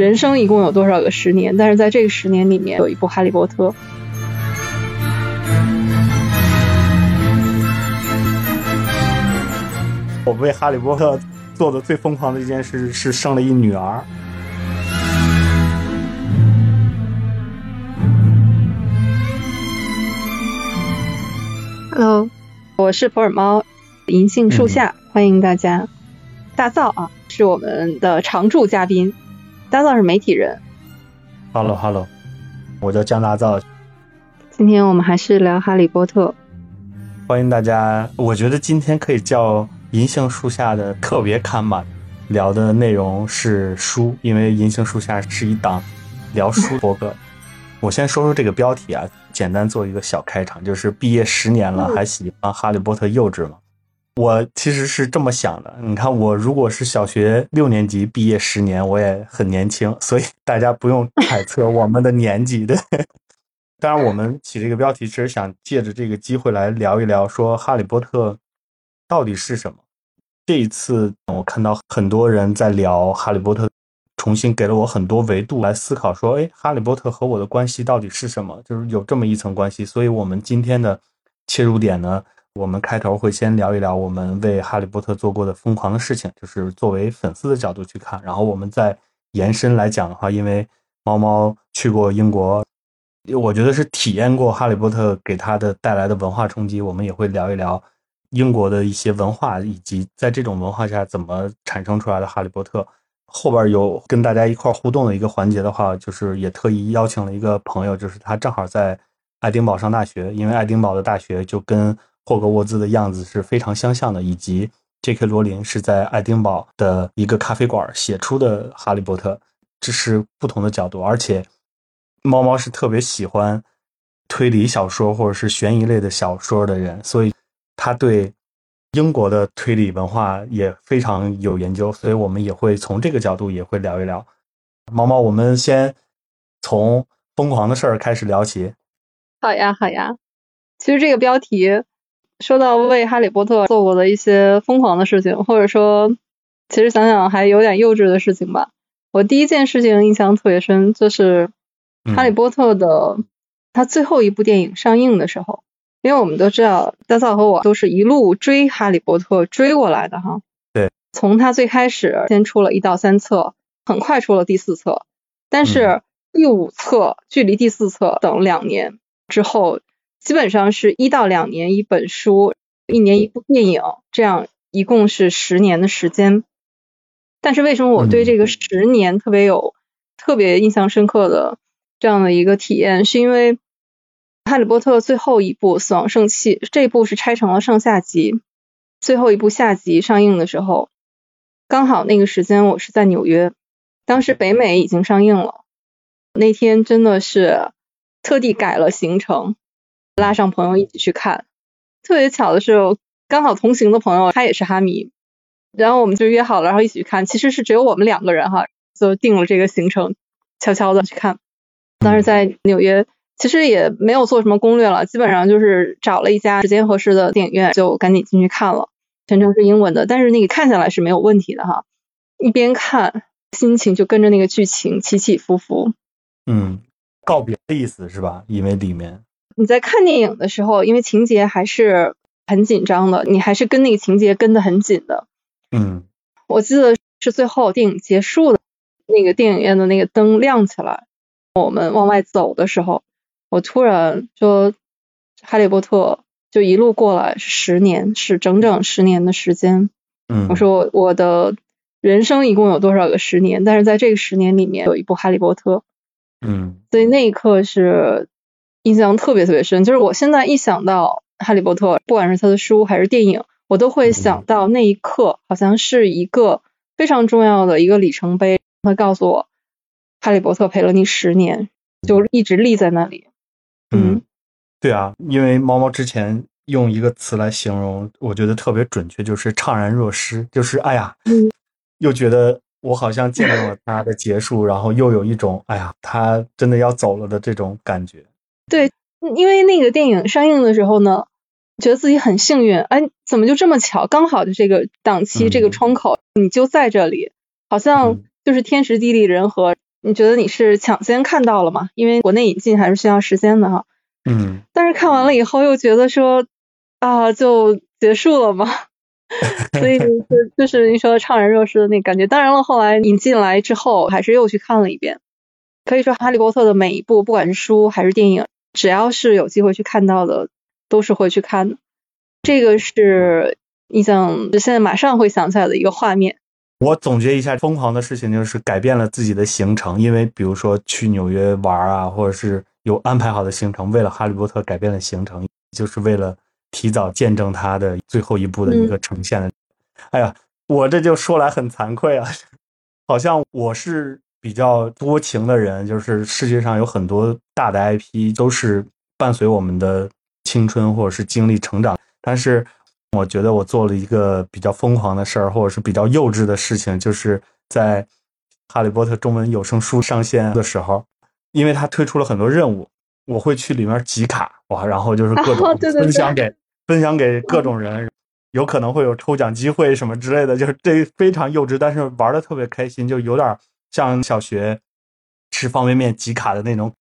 人生一共有多少个十年？但是在这个十年里面，有一部《哈利波特》。我为哈利波特做的最疯狂的一件事是生了一女儿。Hello，我是普洱猫，银杏树下，欢迎大家。大造啊，是我们的常驻嘉宾。大造是媒体人。Hello Hello，我叫江大造。今天我们还是聊哈利波特。欢迎大家，我觉得今天可以叫银杏树下的特别刊吧。聊的内容是书，因为银杏树下是一档聊书博客。我先说说这个标题啊，简单做一个小开场，就是毕业十年了，还喜欢哈利波特幼稚吗？我其实是这么想的，你看我如果是小学六年级毕业十年，我也很年轻，所以大家不用揣测我们的年纪的。当然，我们起这个标题其实想借着这个机会来聊一聊，说哈利波特到底是什么。这一次我看到很多人在聊哈利波特，重新给了我很多维度来思考，说，哎，哈利波特和我的关系到底是什么？就是有这么一层关系。所以，我们今天的切入点呢？我们开头会先聊一聊我们为哈利波特做过的疯狂的事情，就是作为粉丝的角度去看。然后我们再延伸来讲的话，因为猫猫去过英国，我觉得是体验过哈利波特给他的带来的文化冲击。我们也会聊一聊英国的一些文化，以及在这种文化下怎么产生出来的哈利波特。后边有跟大家一块互动的一个环节的话，就是也特意邀请了一个朋友，就是他正好在爱丁堡上大学，因为爱丁堡的大学就跟霍格沃兹的样子是非常相像的，以及 J.K. 罗琳是在爱丁堡的一个咖啡馆写出的《哈利波特》，这是不同的角度。而且，猫猫是特别喜欢推理小说或者是悬疑类的小说的人，所以他对英国的推理文化也非常有研究。所以我们也会从这个角度也会聊一聊。猫猫，我们先从疯狂的事儿开始聊起。好呀，好呀。其实这个标题。说到为哈利波特做过的一些疯狂的事情，或者说，其实想想还有点幼稚的事情吧。我第一件事情印象特别深，就是哈利波特的他最后一部电影上映的时候，因为我们都知道，大嫂和我都是一路追哈利波特追过来的哈。对。从他最开始先出了一到三册，很快出了第四册，但是第五册距离第四册等两年之后。基本上是一到两年一本书，一年一部电影，这样一共是十年的时间。但是为什么我对这个十年特别有特别印象深刻的这样的一个体验？是因为《哈利波特》最后一部《死亡圣器》这部是拆成了上下集，最后一部下集上映的时候，刚好那个时间我是在纽约，当时北美已经上映了，那天真的是特地改了行程。拉上朋友一起去看，特别巧的是，刚好同行的朋友他也是哈迷，然后我们就约好了，然后一起去看。其实是只有我们两个人哈，就定了这个行程，悄悄的去看。当时在纽约，其实也没有做什么攻略了，基本上就是找了一家时间合适的电影院，就赶紧进去看了。全程是英文的，但是那个看下来是没有问题的哈。一边看，心情就跟着那个剧情起起伏伏。嗯，告别的意思是吧？因为里面。你在看电影的时候，因为情节还是很紧张的，你还是跟那个情节跟得很紧的。嗯，我记得是最后电影结束的那个电影院的那个灯亮起来，我们往外走的时候，我突然说：“哈利波特就一路过来十年，是整整十年的时间。”嗯，我说我的人生一共有多少个十年？但是在这个十年里面，有一部哈利波特。嗯，所以那一刻是。印象特别特别深，就是我现在一想到哈利波特，不管是他的书还是电影，我都会想到那一刻，好像是一个非常重要的一个里程碑。他告诉我，哈利波特陪了你十年，就一直立在那里。嗯，对啊，因为猫猫之前用一个词来形容，我觉得特别准确，就是怅然若失，就是哎呀，又觉得我好像见到了他的结束，然后又有一种哎呀，他真的要走了的这种感觉。对，因为那个电影上映的时候呢，觉得自己很幸运，哎，怎么就这么巧，刚好就这个档期这个窗口，你就在这里，好像就是天时地利人和，你觉得你是抢先看到了嘛？因为国内引进还是需要时间的哈。嗯。但是看完了以后又觉得说啊，就结束了嘛？所以就就是你说的怅然若失的那感觉。当然了，后来引进来之后，还是又去看了一遍。可以说，《哈利波特》的每一部，不管是书还是电影，只要是有机会去看到的，都是会去看的。这个是印象，现在马上会想起来的一个画面。我总结一下，疯狂的事情就是改变了自己的行程，因为比如说去纽约玩啊，或者是有安排好的行程，为了哈利波特改变了行程，就是为了提早见证它的最后一步的一个呈现。哎呀，我这就说来很惭愧啊，好像我是比较多情的人，就是世界上有很多大的 IP 都是伴随我们的青春或者是经历成长，但是。我觉得我做了一个比较疯狂的事儿，或者是比较幼稚的事情，就是在《哈利波特》中文有声书上线的时候，因为它推出了很多任务，我会去里面集卡哇，然后就是各种分享给分享给各种人，有可能会有抽奖机会什么之类的，就是这非常幼稚，但是玩的特别开心，就有点像小学吃方便面集卡的那种，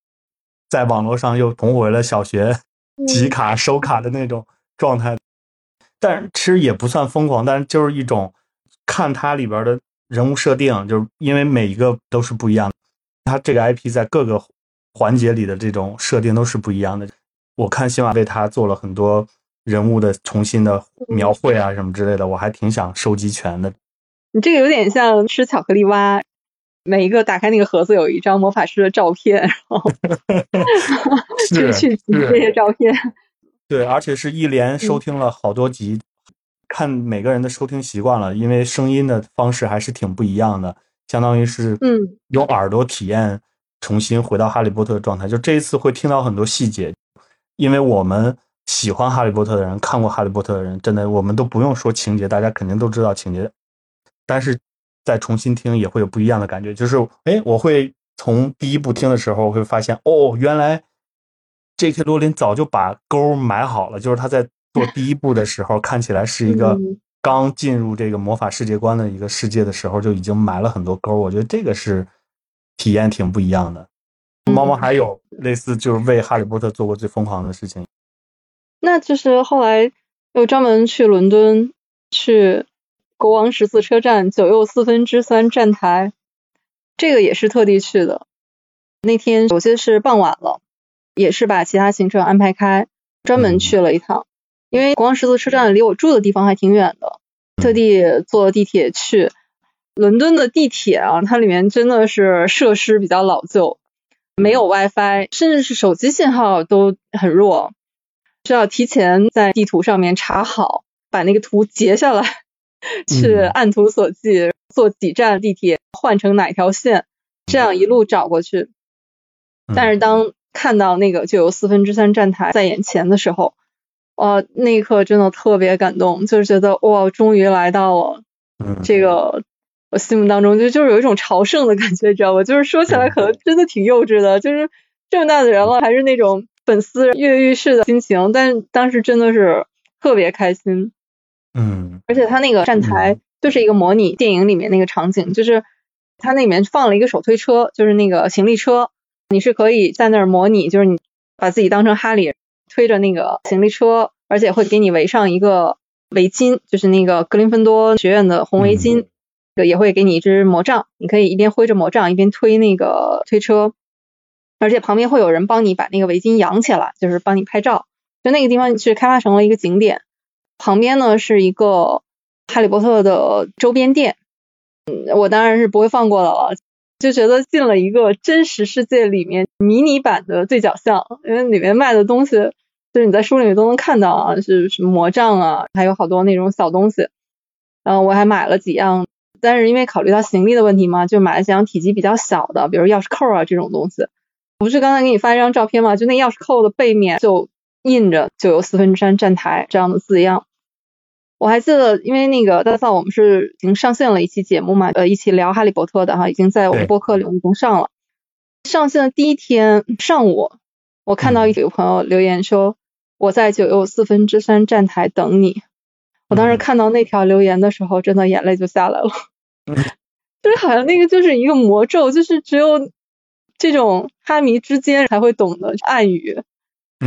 在网络上又重回了小学集卡收卡的那种状态。但其实也不算疯狂，但是就是一种看它里边的人物设定，就是因为每一个都是不一样的，它这个 IP 在各个环节里的这种设定都是不一样的。我看新马为他做了很多人物的重新的描绘啊什么之类的，我还挺想收集全的。你这个有点像吃巧克力蛙，每一个打开那个盒子有一张魔法师的照片，然后 就去集这些照片。对，而且是一连收听了好多集，看每个人的收听习惯了，因为声音的方式还是挺不一样的，相当于是嗯，用耳朵体验重新回到哈利波特的状态。就这一次会听到很多细节，因为我们喜欢哈利波特的人，看过哈利波特的人，真的我们都不用说情节，大家肯定都知道情节，但是再重新听也会有不一样的感觉。就是哎，我会从第一部听的时候会发现，哦，原来。J.K. 罗琳早就把钩埋好了，就是他在做第一部的时候，看起来是一个刚进入这个魔法世界观的一个世界的时候，就已经埋了很多钩。我觉得这个是体验挺不一样的。猫猫还有类似就是为哈利波特做过最疯狂的事情，那就是后来又专门去伦敦去国王十字车站九又四分之三站台，这个也是特地去的。那天有些是傍晚了。也是把其他行程安排开，专门去了一趟。因为国王十字车站离我住的地方还挺远的，特地坐地铁去。伦敦的地铁啊，它里面真的是设施比较老旧，没有 WiFi，甚至是手机信号都很弱，需要提前在地图上面查好，把那个图截下来，去按图索骥，坐几站地铁换成哪条线，这样一路找过去。但是当看到那个就有四分之三站台在眼前的时候，呃，那一刻真的特别感动，就是觉得哇，终于来到了这个我心目当中就就是有一种朝圣的感觉，知道吧？就是说起来可能真的挺幼稚的，就是这么大的人了，还是那种粉丝跃跃欲试的心情，但当时真的是特别开心。嗯，而且他那个站台就是一个模拟电影里面那个场景，就是他那里面放了一个手推车，就是那个行李车。你是可以在那儿模拟，就是你把自己当成哈利，推着那个行李车，而且会给你围上一个围巾，就是那个格林芬多学院的红围巾，也会给你一支魔杖，你可以一边挥着魔杖一边推那个推车，而且旁边会有人帮你把那个围巾扬起来，就是帮你拍照。就那个地方是开发成了一个景点，旁边呢是一个哈利波特的周边店，嗯，我当然是不会放过的了。就觉得进了一个真实世界里面迷你版的对角巷，因为里面卖的东西就是你在书里面都能看到啊，是什么魔杖啊，还有好多那种小东西。然后我还买了几样，但是因为考虑到行李的问题嘛，就买了几样体积比较小的，比如钥匙扣啊这种东西。不是刚才给你发一张照片吗？就那钥匙扣的背面就印着就有四分之三站台这样的字样。我还记得，因为那个大嫂，我们是已经上线了一期节目嘛，呃，一起聊哈利波特的哈，已经在我们播客里已经上了。上线的第一天上午，我看到一个朋友留言说：“我在九又四分之三站台等你。”我当时看到那条留言的时候，真的眼泪就下来了。就是好像那个就是一个魔咒，就是只有这种哈迷之间才会懂的暗语，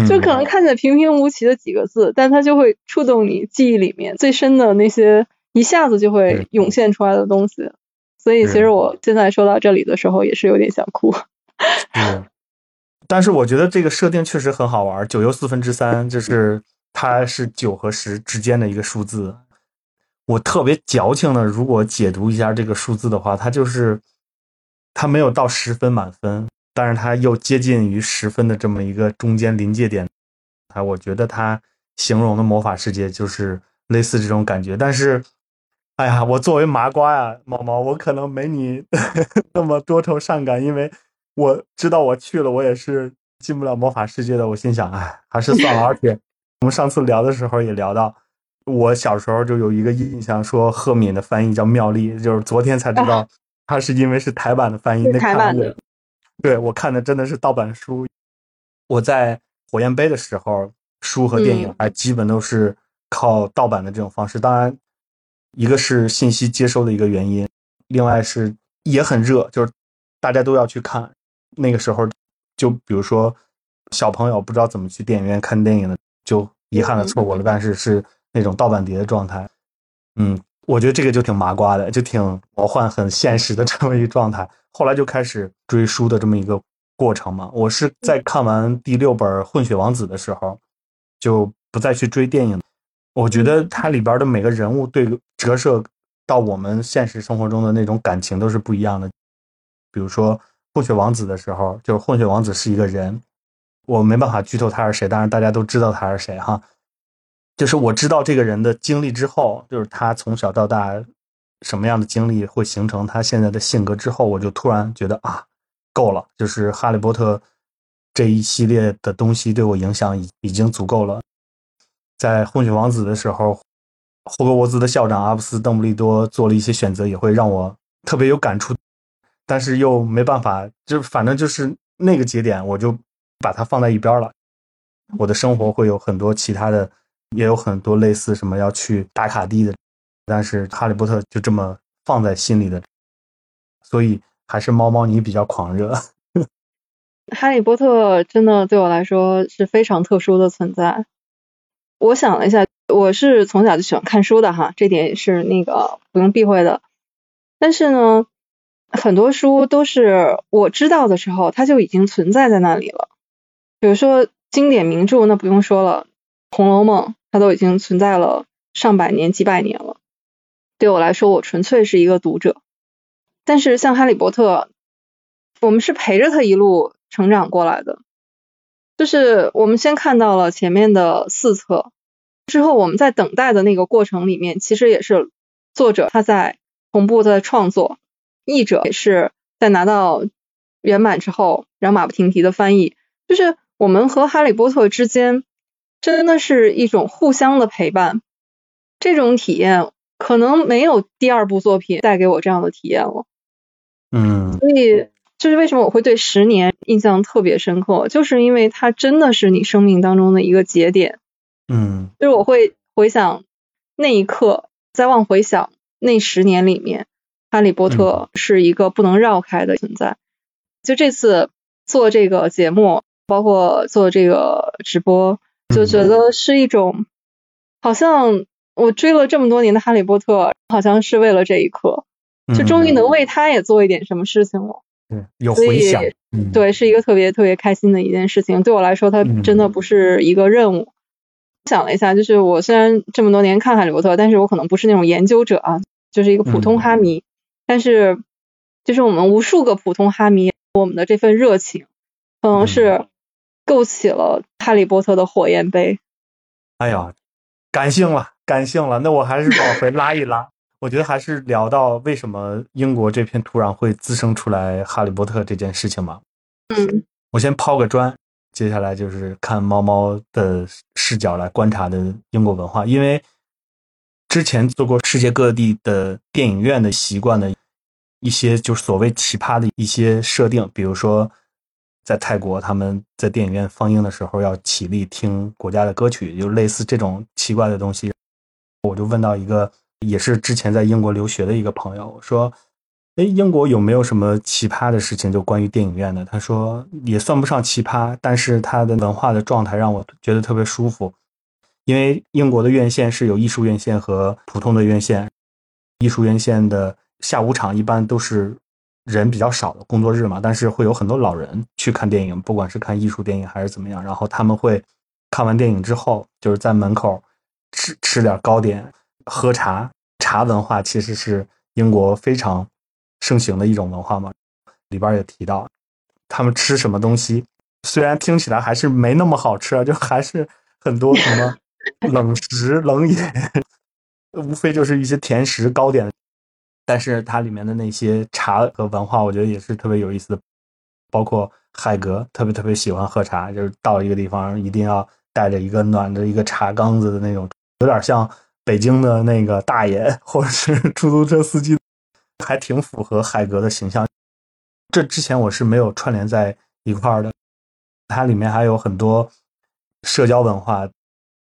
就可能看起来平平无奇的几个字，但它就会触动你记忆里面最深的那些，一下子就会涌现出来的东西。所以其实我现在说到这里的时候，也是有点想哭。嗯，但是我觉得这个设定确实很好玩，九又四分之三，就是它是九和十之间的一个数字。我特别矫情的，如果解读一下这个数字的话，它就是它没有到十分满分，但是它又接近于十分的这么一个中间临界点。啊，我觉得它形容的魔法世界就是类似这种感觉。但是，哎呀，我作为麻瓜呀，毛毛，我可能没你 那么多愁善感，因为我知道我去了，我也是进不了魔法世界的。我心想，哎，还是算了。而且 我们上次聊的时候也聊到。我小时候就有一个印象，说赫敏的翻译叫妙丽，就是昨天才知道，他是因为是台版的翻译。那台版的，对我看的真的是盗版书。我在火焰杯的时候，书和电影还基本都是靠盗版的这种方式。当然，一个是信息接收的一个原因，另外是也很热，就是大家都要去看。那个时候，就比如说小朋友不知道怎么去电影院看电影的，就遗憾的错过了。但是是。那种盗版碟的状态，嗯，我觉得这个就挺麻瓜的，就挺魔幻、很现实的 这么一个状态。后来就开始追书的这么一个过程嘛。我是在看完第六本《混血王子》的时候，就不再去追电影。我觉得它里边的每个人物对折射到我们现实生活中的那种感情都是不一样的。比如说《混血王子》的时候，就是混血王子是一个人，我没办法剧透他是谁，但是大家都知道他是谁哈。就是我知道这个人的经历之后，就是他从小到大什么样的经历会形成他现在的性格之后，我就突然觉得啊，够了，就是哈利波特这一系列的东西对我影响已已经足够了。在混血王子的时候，霍格沃兹的校长阿布斯·邓布利多做了一些选择，也会让我特别有感触，但是又没办法，就反正就是那个节点，我就把它放在一边了。我的生活会有很多其他的。也有很多类似什么要去打卡地的，但是哈利波特就这么放在心里的，所以还是猫猫你比较狂热。哈利波特真的对我来说是非常特殊的存在。我想了一下，我是从小就喜欢看书的哈，这点是那个不用避讳的。但是呢，很多书都是我知道的时候，它就已经存在在那里了。比如说经典名著，那不用说了，《红楼梦》。它都已经存在了上百年、几百年了。对我来说，我纯粹是一个读者。但是像哈利波特，我们是陪着他一路成长过来的。就是我们先看到了前面的四册，之后我们在等待的那个过程里面，其实也是作者他在同步在创作，译者也是在拿到原版之后，然后马不停蹄的翻译。就是我们和哈利波特之间。真的是一种互相的陪伴，这种体验可能没有第二部作品带给我这样的体验了。嗯，所以就是为什么我会对十年印象特别深刻，就是因为它真的是你生命当中的一个节点。嗯，就是我会回想那一刻，再往回想那十年里面，哈利波特是一个不能绕开的存在。就这次做这个节目，包括做这个直播。就觉得是一种，好像我追了这么多年的哈利波特，好像是为了这一刻，就终于能为他也做一点什么事情了。对，有回响。对，是一个特别特别开心的一件事情。对我来说，它真的不是一个任务。想了一下，就是我虽然这么多年看哈利波特，但是我可能不是那种研究者啊，就是一个普通哈迷。但是，就是我们无数个普通哈迷，我们的这份热情，可能是。构起了哈利波特的火焰杯。哎呀，感性了，感性了。那我还是往回拉一拉。我觉得还是聊到为什么英国这片土壤会滋生出来哈利波特这件事情吧。嗯，我先抛个砖，接下来就是看猫猫的视角来观察的英国文化。因为之前做过世界各地的电影院的习惯的一些，就是所谓奇葩的一些设定，比如说。在泰国，他们在电影院放映的时候要起立听国家的歌曲，就类似这种奇怪的东西。我就问到一个也是之前在英国留学的一个朋友，我说哎，英国有没有什么奇葩的事情？就关于电影院的，他说也算不上奇葩，但是它的文化的状态让我觉得特别舒服。因为英国的院线是有艺术院线和普通的院线，艺术院线的下午场一般都是人比较少的工作日嘛，但是会有很多老人去看电影，不管是看艺术电影还是怎么样，然后他们会看完电影之后，就是在门口吃吃点糕点，喝茶，茶文化其实是英国非常。盛行的一种文化嘛，里边也提到，他们吃什么东西，虽然听起来还是没那么好吃，就还是很多什么冷食冷饮，无非就是一些甜食糕点，但是它里面的那些茶和文化，我觉得也是特别有意思的。包括海格特别特别喜欢喝茶，就是到一个地方一定要带着一个暖的一个茶缸子的那种，有点像北京的那个大爷或者是 出租车司机。还挺符合海格的形象，这之前我是没有串联在一块儿的。它里面还有很多社交文化，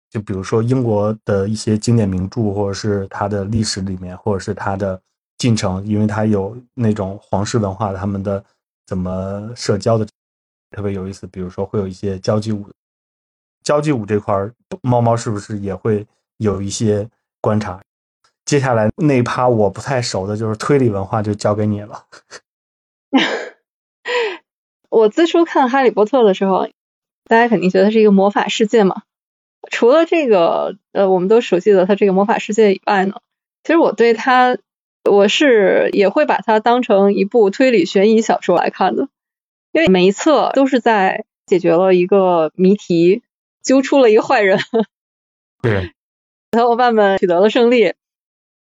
就比如说英国的一些经典名著，或者是它的历史里面，或者是它的进程，因为它有那种皇室文化，他们的怎么社交的特别有意思。比如说会有一些交际舞，交际舞这块，猫猫是不是也会有一些观察？接下来那一趴我不太熟的，就是推理文化，就交给你了。我最初看《哈利波特》的时候，大家肯定觉得是一个魔法世界嘛。除了这个，呃，我们都熟悉的它这个魔法世界以外呢，其实我对它，我是也会把它当成一部推理悬疑小说来看的，因为每一册都是在解决了一个谜题，揪出了一个坏人，对，小伙伴们取得了胜利。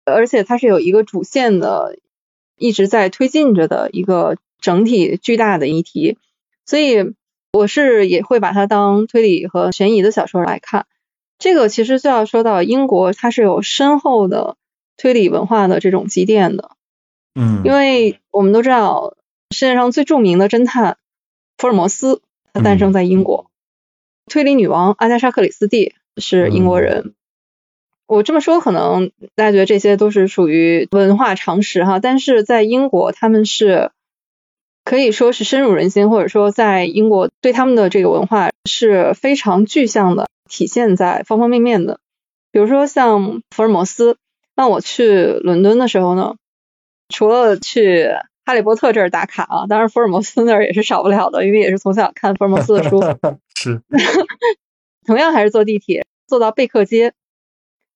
而且它是有一个主线的，一直在推进着的一个整体巨大的议题，所以我是也会把它当推理和悬疑的小说来看。这个其实就要说到英国，它是有深厚的推理文化的这种积淀的。嗯，因为我们都知道世界上最著名的侦探福尔摩斯，他诞生在英国，推理女王阿加莎克里斯蒂是英国人。我这么说，可能大家觉得这些都是属于文化常识哈，但是在英国，他们是可以说是深入人心，或者说在英国对他们的这个文化是非常具象的，体现在方方面面的。比如说像福尔摩斯，那我去伦敦的时候呢，除了去哈利波特这儿打卡啊，当然福尔摩斯那儿也是少不了的，因为也是从小看福尔摩斯的书。是。同样还是坐地铁，坐到贝克街。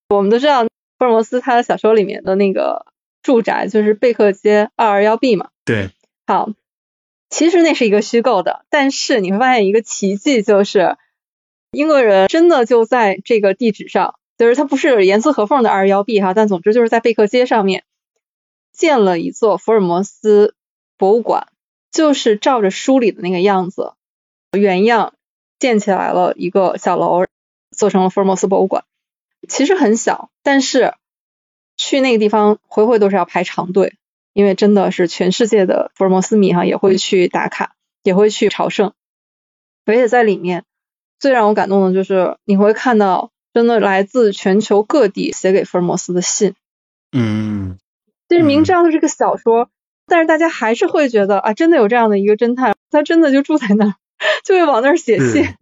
我们都知道福尔摩斯他的小说里面的那个住宅就是贝克街二二幺 B 嘛。对。好，其实那是一个虚构的，但是你会发现一个奇迹，就是英国人真的就在这个地址上，就是它不是严丝合缝的二幺 B 哈，但总之就是在贝克街上面建了一座福尔摩斯博物馆，就是照着书里的那个样子原样建起来了一个小楼，做成了福尔摩斯博物馆。其实很小，但是去那个地方回回都是要排长队，因为真的是全世界的福尔摩斯迷哈也会去打卡，也会去朝圣。而且在里面最让我感动的就是你会看到真的来自全球各地写给福尔摩斯的信。嗯，就是明知道是个小说，但是大家还是会觉得啊，真的有这样的一个侦探，他真的就住在那儿，就会往那儿写信。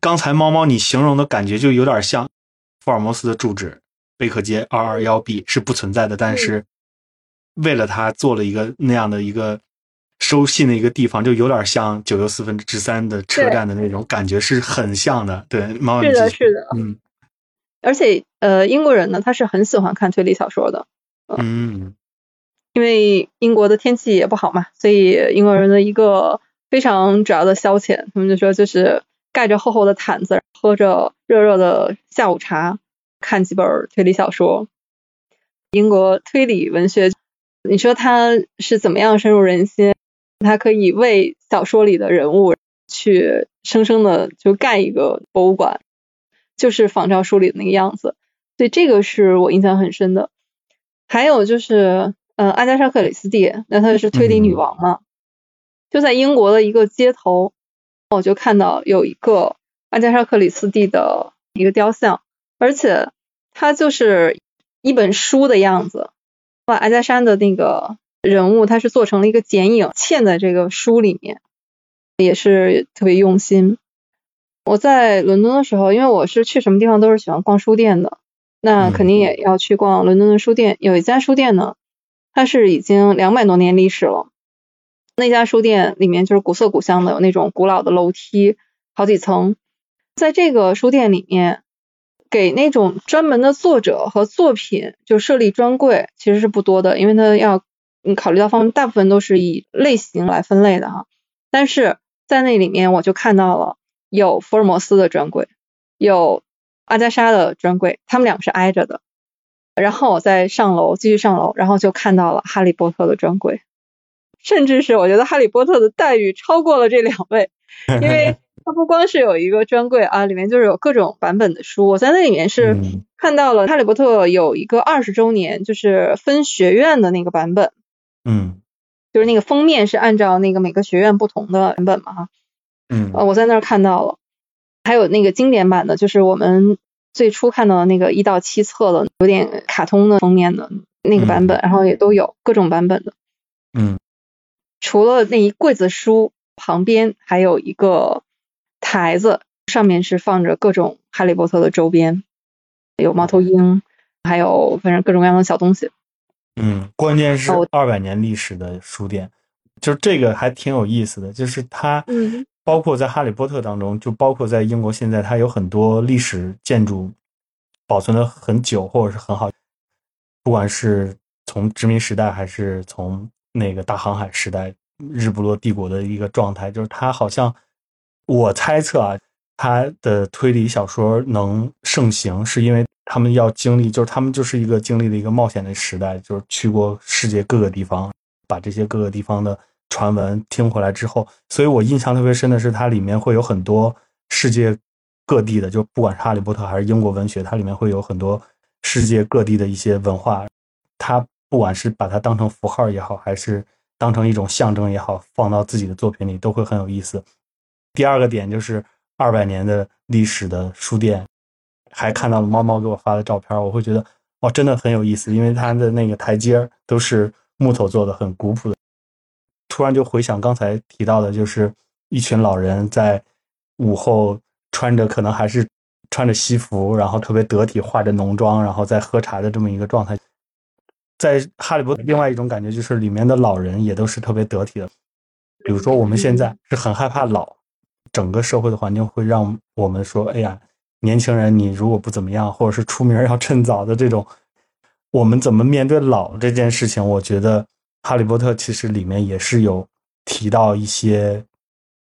刚才猫猫你形容的感觉就有点像。福尔摩斯的住址贝克街二二幺 B 是不存在的，但是为了他做了一个那样的一个收信的一个地方，就有点像九又四分之三的车站的那种感觉，是很像的。对，是的，是的，嗯。而且，呃，英国人呢，他是很喜欢看推理小说的，嗯，因为英国的天气也不好嘛，所以英国人的一个非常主要的消遣，他们就说就是盖着厚厚的毯子，喝着热热的。下午茶，看几本推理小说。英国推理文学，你说它是怎么样深入人心？它可以为小说里的人物去生生的就盖一个博物馆，就是仿照书里的那个样子。所以这个是我印象很深的。还有就是，呃，阿加莎克里斯蒂，那她是推理女王嘛？就在英国的一个街头，我就看到有一个阿加莎克里斯蒂的。一个雕像，而且它就是一本书的样子，把阿加莎的那个人物，他是做成了一个剪影，嵌在这个书里面，也是特别用心。我在伦敦的时候，因为我是去什么地方都是喜欢逛书店的，那肯定也要去逛伦敦的书店。有一家书店呢，它是已经两百多年历史了。那家书店里面就是古色古香的，有那种古老的楼梯，好几层。在这个书店里面，给那种专门的作者和作品就设立专柜，其实是不多的，因为它要嗯考虑到方面，大部分都是以类型来分类的哈。但是在那里面，我就看到了有福尔摩斯的专柜，有阿加莎的专柜，他们两个是挨着的。然后我再上楼，继续上楼，然后就看到了哈利波特的专柜，甚至是我觉得哈利波特的待遇超过了这两位，因为。它不光是有一个专柜啊，里面就是有各种版本的书。我在那里面是看到了《哈利波特》有一个二十周年，就是分学院的那个版本。嗯，就是那个封面是按照那个每个学院不同的版本嘛，哈。嗯。呃，我在那儿看到了，还有那个经典版的，就是我们最初看到的那个一到七册的，有点卡通的封面的那个版本，然后也都有各种版本的。嗯。除了那一柜子书旁边还有一个。台子上面是放着各种哈利波特的周边，有猫头鹰，还有反正各种各样的小东西。嗯，关键是二百年历史的书店，就是这个还挺有意思的，就是它，嗯，包括在哈利波特当中，就包括在英国现在，它有很多历史建筑保存的很久或者是很好，不管是从殖民时代还是从那个大航海时代，日不落帝国的一个状态，就是它好像。我猜测啊，他的推理小说能盛行，是因为他们要经历，就是他们就是一个经历了一个冒险的时代，就是去过世界各个地方，把这些各个地方的传闻听回来之后，所以我印象特别深的是，它里面会有很多世界各地的，就不管是哈利波特还是英国文学，它里面会有很多世界各地的一些文化，它不管是把它当成符号也好，还是当成一种象征也好，放到自己的作品里，都会很有意思。第二个点就是二百年的历史的书店，还看到了猫猫给我发的照片，我会觉得哇，真的很有意思，因为它的那个台阶都是木头做的，很古朴的。突然就回想刚才提到的，就是一群老人在午后穿着可能还是穿着西服，然后特别得体，化着浓妆，然后在喝茶的这么一个状态。在哈利波特，另外一种感觉就是里面的老人也都是特别得体的，比如说我们现在是很害怕老。整个社会的环境会让我们说：“哎呀，年轻人，你如果不怎么样，或者是出名要趁早的这种，我们怎么面对老这件事情？”我觉得《哈利波特》其实里面也是有提到一些，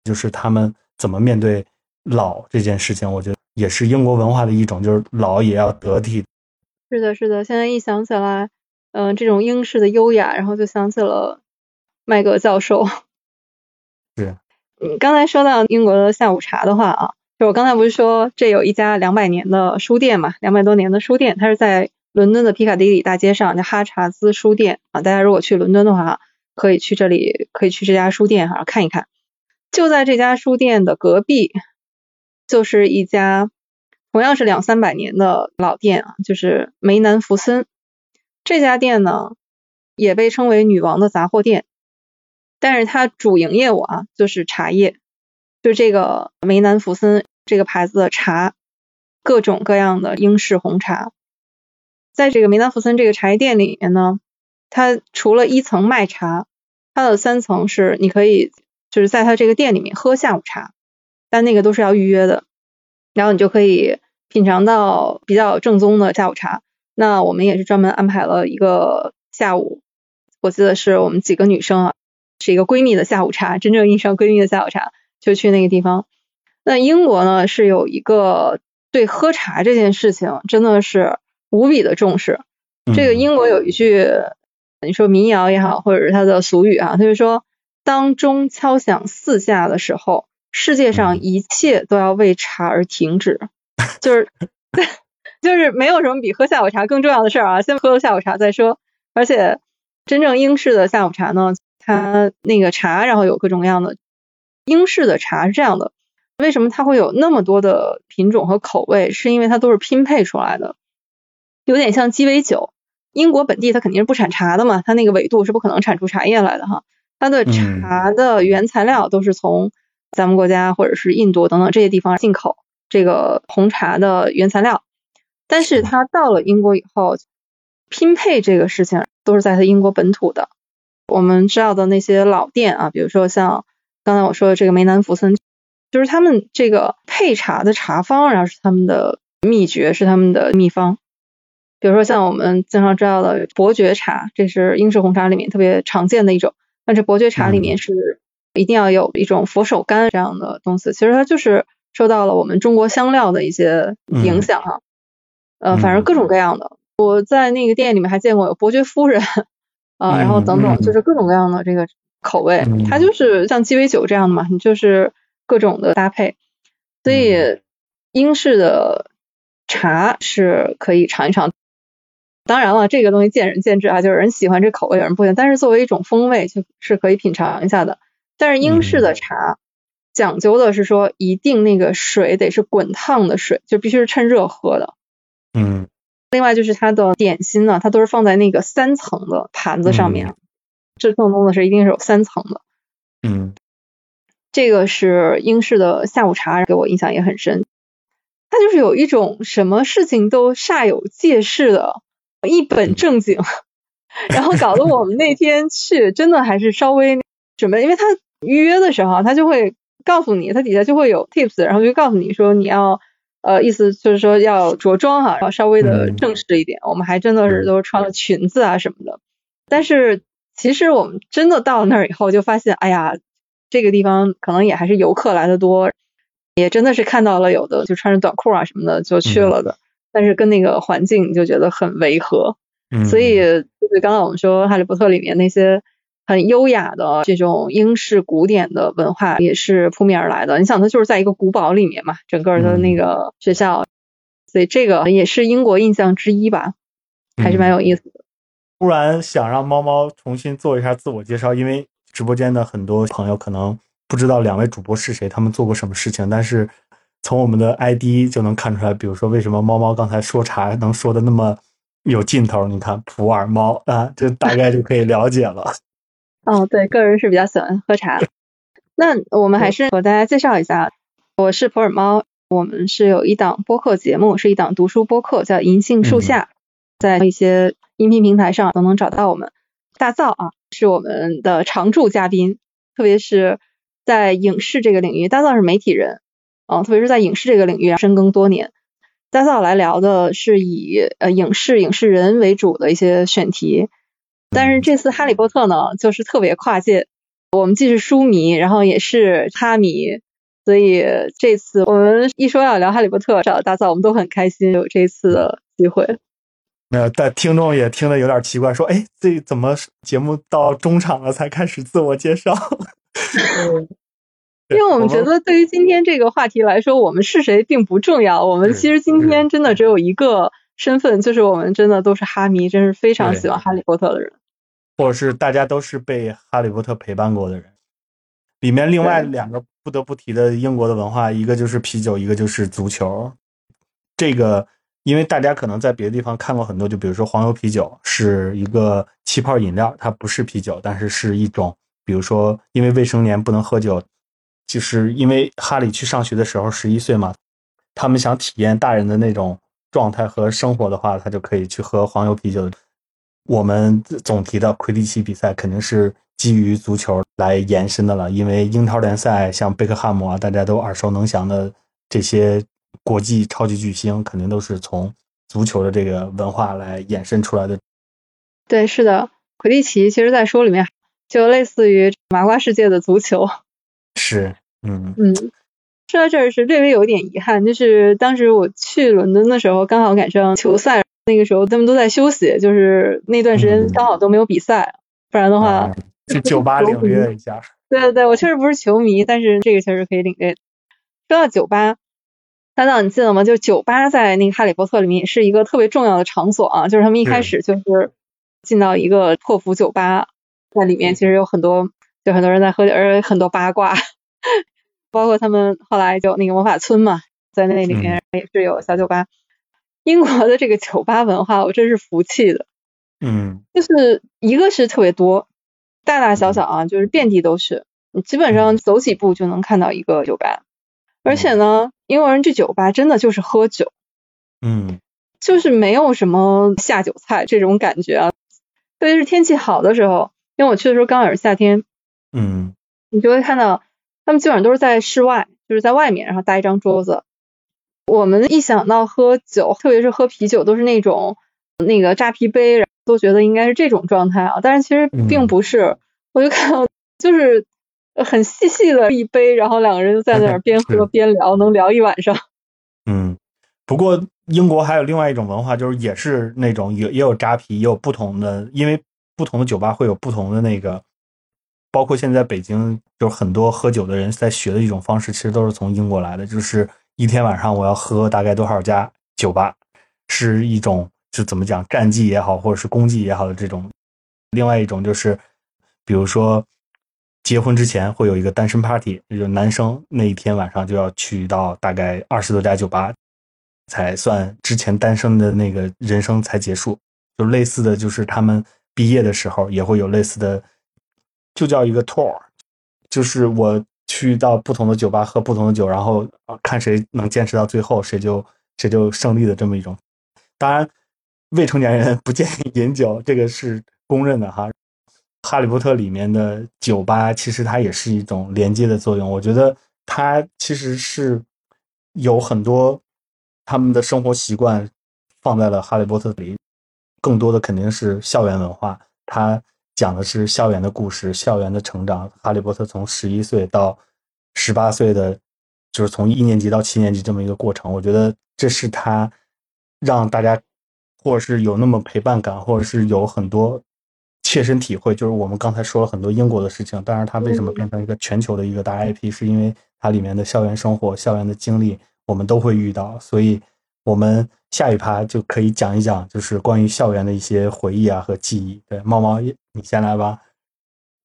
就是他们怎么面对老这件事情。我觉得也是英国文化的一种，就是老也要得体。是的，是的。现在一想起来，嗯，这种英式的优雅，然后就想起了麦格教授。刚才说到英国的下午茶的话啊，就我刚才不是说这有一家两百年的书店嘛，两百多年的书店，它是在伦敦的皮卡迪里大街上，叫哈查兹书店啊。大家如果去伦敦的话，可以去这里，可以去这家书店哈看一看。就在这家书店的隔壁，就是一家同样是两三百年的老店啊，就是梅南福森这家店呢，也被称为女王的杂货店。但是它主营业务啊，就是茶叶，就这个梅南福森这个牌子的茶，各种各样的英式红茶，在这个梅南福森这个茶叶店里面呢，它除了一层卖茶，它的三层是你可以就是在它这个店里面喝下午茶，但那个都是要预约的，然后你就可以品尝到比较正宗的下午茶。那我们也是专门安排了一个下午，我记得是我们几个女生啊。是一个闺蜜的下午茶，真正意义上闺蜜的下午茶，就去那个地方。那英国呢，是有一个对喝茶这件事情真的是无比的重视。这个英国有一句，你说民谣也好，或者是它的俗语啊，他就说：“当钟敲响四下的时候，世界上一切都要为茶而停止。”就是，就是没有什么比喝下午茶更重要的事儿啊！先喝了下午茶再说。而且，真正英式的下午茶呢？它那个茶，然后有各种各样的英式的茶是这样的，为什么它会有那么多的品种和口味？是因为它都是拼配出来的，有点像鸡尾酒。英国本地它肯定是不产茶的嘛，它那个纬度是不可能产出茶叶来的哈。它的茶的原材料都是从咱们国家或者是印度等等这些地方进口这个红茶的原材料，但是它到了英国以后，拼配这个事情都是在它英国本土的。我们知道的那些老店啊，比如说像刚才我说的这个梅南福森，就是他们这个配茶的茶方，然后是他们的秘诀，是他们的秘方。比如说像我们经常知道的伯爵茶，这是英式红茶里面特别常见的一种。但这伯爵茶里面是一定要有一种佛手柑这样的东西，其实它就是受到了我们中国香料的一些影响哈。呃，反正各种各样的，我在那个店里面还见过有伯爵夫人啊，然后等等，就是各种各样的这个口味，它就是像鸡尾酒这样的嘛，你就是各种的搭配。所以英式的茶是可以尝一尝。当然了，这个东西见仁见智啊，就是人喜欢这口味，有人不喜欢。但是作为一种风味，就是可以品尝一下的。但是英式的茶讲究的是说，一定那个水得是滚烫的水，就必须是趁热喝的。嗯。另外就是它的点心呢，它都是放在那个三层的盘子上面，这正宗的是一定是有三层的。嗯。这个是英式的下午茶，给我印象也很深。它就是有一种什么事情都煞有介事的。一本正经，然后搞得我们那天去真的还是稍微准备，因为他预约的时候他就会告诉你，他底下就会有 tips，然后就告诉你说你要呃意思就是说要着装哈，要稍微的正式一点。我们还真的是都穿了裙子啊什么的，但是其实我们真的到了那儿以后就发现，哎呀，这个地方可能也还是游客来的多，也真的是看到了有的就穿着短裤啊什么的就去了的。但是跟那个环境就觉得很违和，所以就是刚刚我们说《哈利波特》里面那些很优雅的这种英式古典的文化也是扑面而来的。你想，它就是在一个古堡里面嘛，整个的那个学校，所以这个也是英国印象之一吧，还是蛮有意思的。突然想让猫猫重新做一下自我介绍，因为直播间的很多朋友可能不知道两位主播是谁，他们做过什么事情，但是。从我们的 ID 就能看出来，比如说为什么猫猫刚才说茶能说的那么有劲头？你看普洱猫啊，这大概就可以了解了。哦，对，个人是比较喜欢喝茶。那我们还是和大家介绍一下，我是普洱猫，我们是有一档播客节目，是一档读书播客，叫银杏树下，在一些音频平台上都能找到我们。大造啊，是我们的常驻嘉宾，特别是在影视这个领域，大造是媒体人。嗯，特别是在影视这个领域啊，深耕多年。大造来聊的是以呃影视影视人为主的一些选题，但是这次哈利波特呢，就是特别跨界。我们既是书迷，然后也是哈迷，所以这次我们一说要聊哈利波特，找大嫂，我们都很开心有这次的机会。没有但听众也听得有点奇怪，说哎，这怎么节目到中场了才开始自我介绍？因为我们觉得，对于今天这个话题来说，我们是谁并不重要。我们其实今天真的只有一个身份，就是我们真的都是哈迷，真是非常喜欢哈利波特的人，或者是大家都是被哈利波特陪伴过的人。里面另外两个不得不提的英国的文化，一个就是啤酒，一个就是足球。这个，因为大家可能在别的地方看过很多，就比如说黄油啤酒是一个气泡饮料，它不是啤酒，但是是一种，比如说因为未成年不能喝酒。就是因为哈利去上学的时候十一岁嘛，他们想体验大人的那种状态和生活的话，他就可以去喝黄油啤酒。我们总提到魁地奇比赛肯定是基于足球来延伸的了，因为英超联赛像贝克汉姆啊，大家都耳熟能详的这些国际超级巨星，肯定都是从足球的这个文化来衍生出来的。对，是的，魁地奇其实在书里面就类似于麻瓜世界的足球。是，嗯嗯，说到这儿是略微有一点遗憾，就是当时我去伦敦的时候，刚好赶上球赛，那个时候他们都在休息，就是那段时间刚好都没有比赛，不然的话去酒吧领略一下。对对对，我确实不是球迷，但是这个确实可以领略。说到酒吧，大道你记得吗？就酒吧在那个《哈利波特》里面也是一个特别重要的场所啊，就是他们一开始就是进到一个破釜酒吧，在里面其实有很多。就很多人在喝酒，而且很多八卦，包括他们后来就那个魔法村嘛，在那里面也是有小酒吧。英国的这个酒吧文化，我真是服气的。嗯就是一个是特别多，大大小小啊，就是遍地都是，你基本上走几步就能看到一个酒吧。而且呢，英国人去酒吧真的就是喝酒，嗯就是没有什么下酒菜这种感觉啊。特别是天气好的时候，因为我去的时候刚好是夏天，嗯你就会看到他们基本上都是在室外，就是在外面，然后搭一张桌子。我们一想到喝酒，特别是喝啤酒，都是那种那个扎啤杯，都觉得应该是这种状态啊。但是其实并不是，我就看到就是很细细的一杯，然后两个人就在那儿 边喝边聊，能聊一晚上。嗯。不过英国还有另外一种文化，就是也是那种也也有扎啤，也有不同的，因为不同的酒吧会有不同的那个，包括现在北京就是很多喝酒的人在学的一种方式，其实都是从英国来的，就是一天晚上我要喝大概多少家酒吧，是一种就怎么讲战绩也好，或者是功绩也好的这种。另外一种就是，比如说结婚之前会有一个单身 party，就是男生那一天晚上就要去到大概二十多家酒吧，才算之前单身的那个人生才结束。就类似的就是他们毕业的时候也会有类似的，就叫一个 tour，就是我去到不同的酒吧喝不同的酒，然后看谁能坚持到最后，谁就谁就胜利的这么一种。当然，未成年人不建议饮酒，这个是公认的哈。哈利波特里面的酒吧其实它也是一种连接的作用，我觉得它其实是有很多他们的生活习惯放在了哈利波特里，更多的肯定是校园文化，它讲的是校园的故事、校园的成长。哈利波特从十一岁到十八岁的，就是从一年级到七年级这么一个过程，我觉得这是他让大家或者是有那么陪伴感，或者是有很多切身体会。就是我们刚才说了很多英国的事情，但是它为什么变成一个全球的一个大 IP，是因为它里面的校园生活、校园的经历，我们都会遇到，所以我们下一趴就可以讲一讲，就是关于校园的一些回忆啊和记忆。对，猫猫，你先来吧。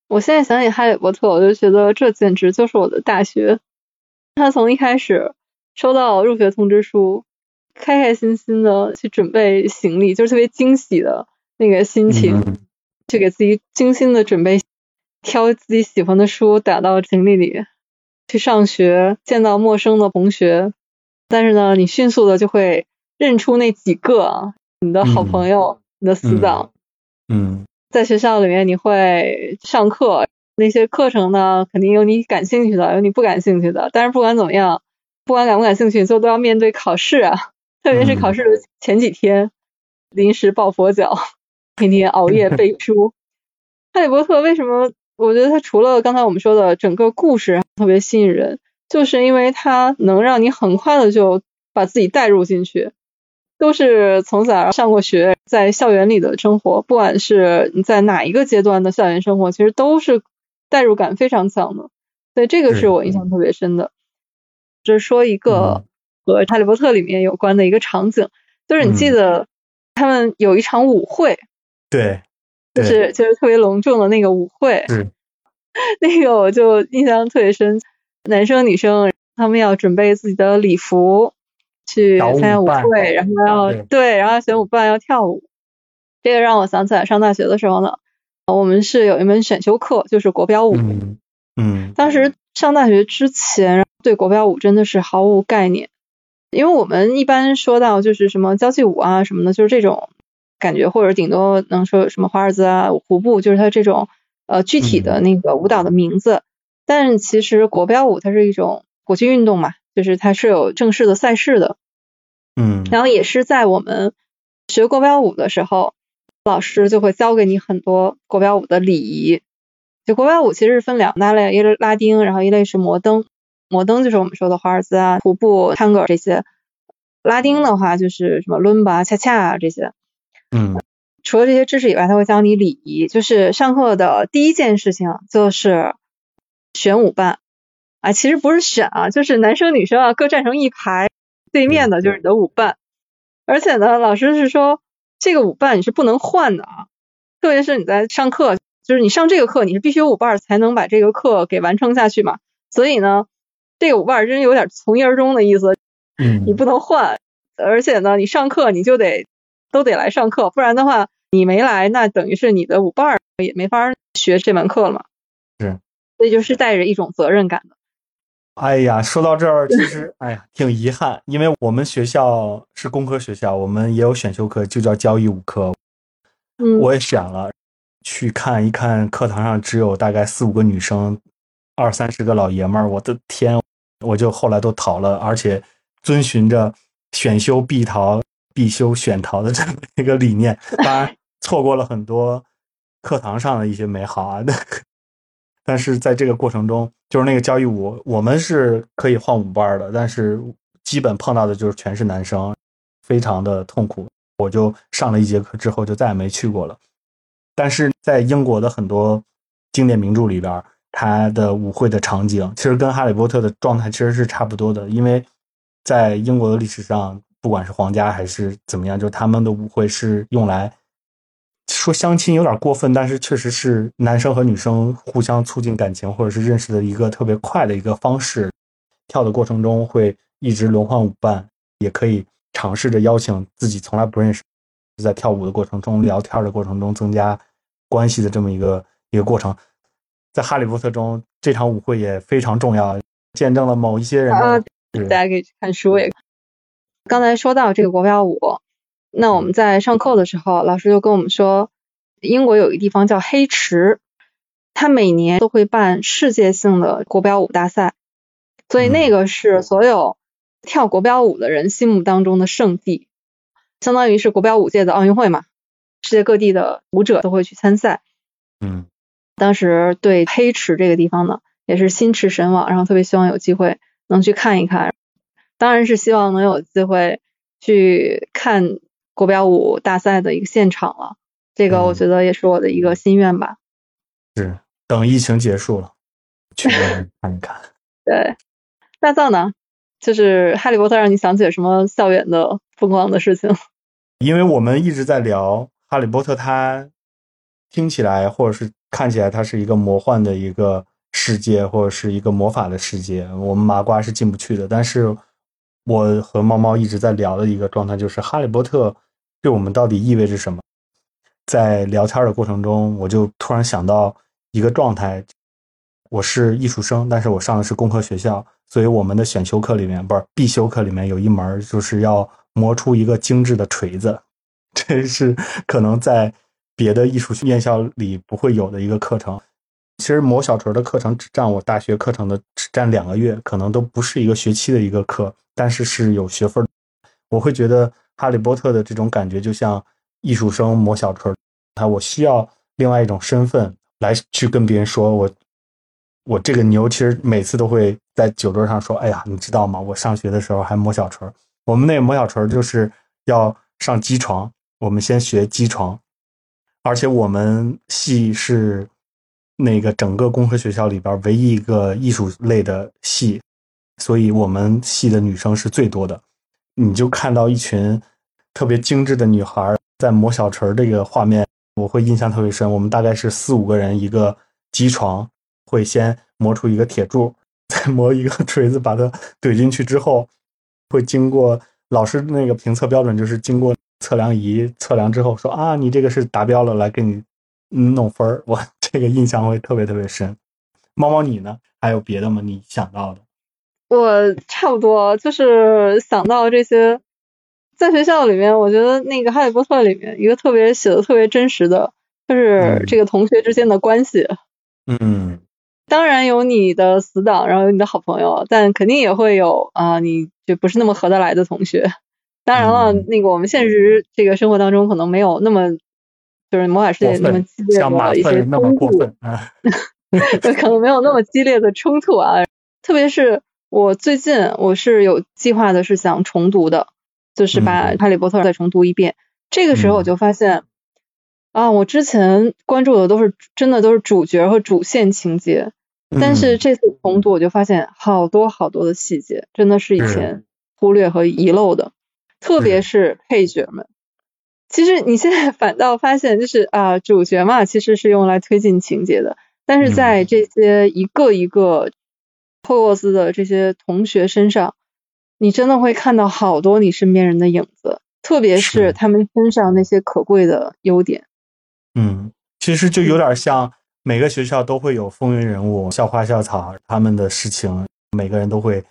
我现在想起哈利波特，我就觉得这简直就是我的大学。他从一开始收到入学通知书，开开心心的去准备行李，就是特别惊喜的那个心情，嗯去给自己精心的准备，挑自己喜欢的书打到行李里，去上学，见到陌生的同学。但是呢，你迅速的就会认出那几个啊，你的好朋友，你的死党。嗯在学校里面，你会上课，那些课程呢，肯定有你感兴趣的，有你不感兴趣的。但是不管怎么样，不管感不感兴趣，最后都要面对考试啊。特别是考试的前几天，临时抱佛脚，天天熬夜背书。哈利波特为什么？我觉得它除了刚才我们说的整个故事特别吸引人，就是因为它能让你很快的就把自己带入进去。都是从小上过学，在校园里的生活，不管是你在哪一个阶段的校园生活，其实都是代入感非常强的。所以这个是我印象特别深的。就是说一个和《哈利波特》里面有关的一个场景，就是你记得他们有一场舞会，对，对就是就是特别隆重的那个舞会，是 那个我就印象特别深。男生女生他们要准备自己的礼服去参加舞会，然后要对对，然后选舞伴要跳舞。这个让我想起来上大学的时候呢，我们是有一门选修课，就是国标舞。嗯嗯当时上大学之前，对国标舞真的是毫无概念，因为我们一般说到就是什么交际舞啊什么的，就是这种感觉，或者顶多能说什么华尔兹啊、胡步，就是它这种呃具体的那个舞蹈的名字。但是其实国标舞它是一种国际运动嘛，就是它是有正式的赛事的。嗯然后也是在我们学国标舞的时候，老师就会教给你很多国标舞的礼仪。就国标舞其实是分两大类，一类拉丁，然后一类是摩登。摩登就是我们说的华尔兹啊、徒步、探戈这些。拉丁的话就是什么伦巴、恰恰啊这些。嗯除了这些知识以外，他会教你礼仪。就是上课的第一件事情就是选舞伴啊，其实不是选啊，就是男生女生啊各站成一排，对面的就是你的舞伴。而且呢，老师是说这个舞伴你是不能换的啊，特别是你在上课，就是你上这个课你是必须有舞伴才能把这个课给完成下去嘛。所以呢，这个舞伴真有点从一而终的意思，嗯，你不能换，而且呢，你上课你就得都得来上课，不然的话，你没来，那等于是你的舞伴儿也没法学这门课了嘛。是，所以就是带着一种责任感的。哎呀，说到这儿，其实哎呀，挺遗憾，因为我们学校是工科学校，我们也有选修课，就叫交谊舞课。嗯，我也选了，去看一看，课堂上只有大概四五个女生，二三十个老爷们儿，我的天！我就后来都逃了，而且遵循着选修必逃、必修选逃的这么一个理念，当然错过了很多课堂上的一些美好啊。但是在这个过程中，就是那个交谊舞，我们是可以换舞伴的，但是基本碰到的就是全是男生，非常的痛苦。我就上了一节课之后，就再也没去过了。但是在英国的很多经典名著里边。他的舞会的场景其实跟《哈利波特》的状态其实是差不多的，因为在英国的历史上，不管是皇家还是怎么样，就他们的舞会是用来说相亲有点过分，但是确实是男生和女生互相促进感情或者是认识的一个特别快的一个方式。跳的过程中会一直轮换舞伴，也可以尝试着邀请自己从来不认识，在跳舞的过程中聊天的过程中增加关系的这么一个一个过程。在《哈利波特》中，这场舞会也非常重要，见证了某一些人。啊，大家可以去看书也。刚才说到这个国标舞，那我们在上课的时候，老师就跟我们说，英国有一个地方叫黑池，它每年都会办世界性的国标舞大赛，所以那个是所有跳国标舞的人心目当中的圣地，相当于是国标舞界的奥运会嘛，世界各地的舞者都会去参赛。嗯。当时对黑池这个地方呢，也是心驰神往，然后特别希望有机会能去看一看。当然是希望能有机会去看国标舞大赛的一个现场了。这个我觉得也是我的一个心愿吧。是，等疫情结束了，去看一看。对，大藏呢？就是《哈利波特》让你想起了什么校园的疯狂的事情？因为我们一直在聊《哈利波特》，它听起来或者是。看起来它是一个魔幻的一个世界，或者是一个魔法的世界，我们麻瓜是进不去的。但是我和猫猫一直在聊的一个状态就是《哈利波特》对我们到底意味着什么？在聊天的过程中，我就突然想到一个状态：我是艺术生，但是我上的是工科学校，所以我们的选修课里面不是必修课里面有一门就是要磨出一个精致的锤子，这是可能在。别的艺术院校里不会有的一个课程，其实磨小锤的课程只占我大学课程的只占两个月，可能都不是一个学期的一个课，但是是有学分。我会觉得哈利波特的这种感觉就像艺术生磨小锤，啊，我需要另外一种身份来去跟别人说，我我这个牛其实每次都会在酒桌上说，哎呀，你知道吗？我上学的时候还磨小锤，我们那磨小锤就是要上机床，我们先学机床。而且我们系是那个整个工科学校里边唯一一个艺术类的系，所以我们系的女生是最多的。你就看到一群特别精致的女孩在磨小锤这个画面，我会印象特别深。我们大概是四五个人一个机床，会先磨出一个铁柱，再磨一个锤子把它怼进去之后，会经过老师那个评测标准，就是经过。测量仪测量之后说啊，你这个是达标了，来给你弄分儿。我这个印象会特别特别深。猫猫你呢？还有别的吗？你想到的？我差不多就是想到这些。在学校里面，我觉得那个《哈利波特》里面一个特别写的特别真实的，就是这个同学之间的关系。嗯。当然有你的死党，然后有你的好朋友，但肯定也会有啊，你就不是那么合得来的同学。当然了，那个我们现实这个生活当中可能没有那么，就是魔法世界那么激烈的一些冲突，啊 可能没有那么激烈的冲突啊。特别是我最近我是有计划的，是想重读的，就是把《哈利波特》再重读一遍。这个时候我就发现，啊，我之前关注的都是真的都是主角和主线情节，但是这次重读我就发现好多好多的细节，真的是以前忽略和遗漏的。特别是配角们，其实你现在 反倒发现，就是啊，主角嘛，其实是用来推进情节的。但是在这些一个一个霍格沃斯的这些同学身上，你真的会看到好多你身边人的影子。特别是他们身上那些可贵的优点。嗯，其实就有点像每个学校都会有风云人物、校花校草，他们的事情每个人都会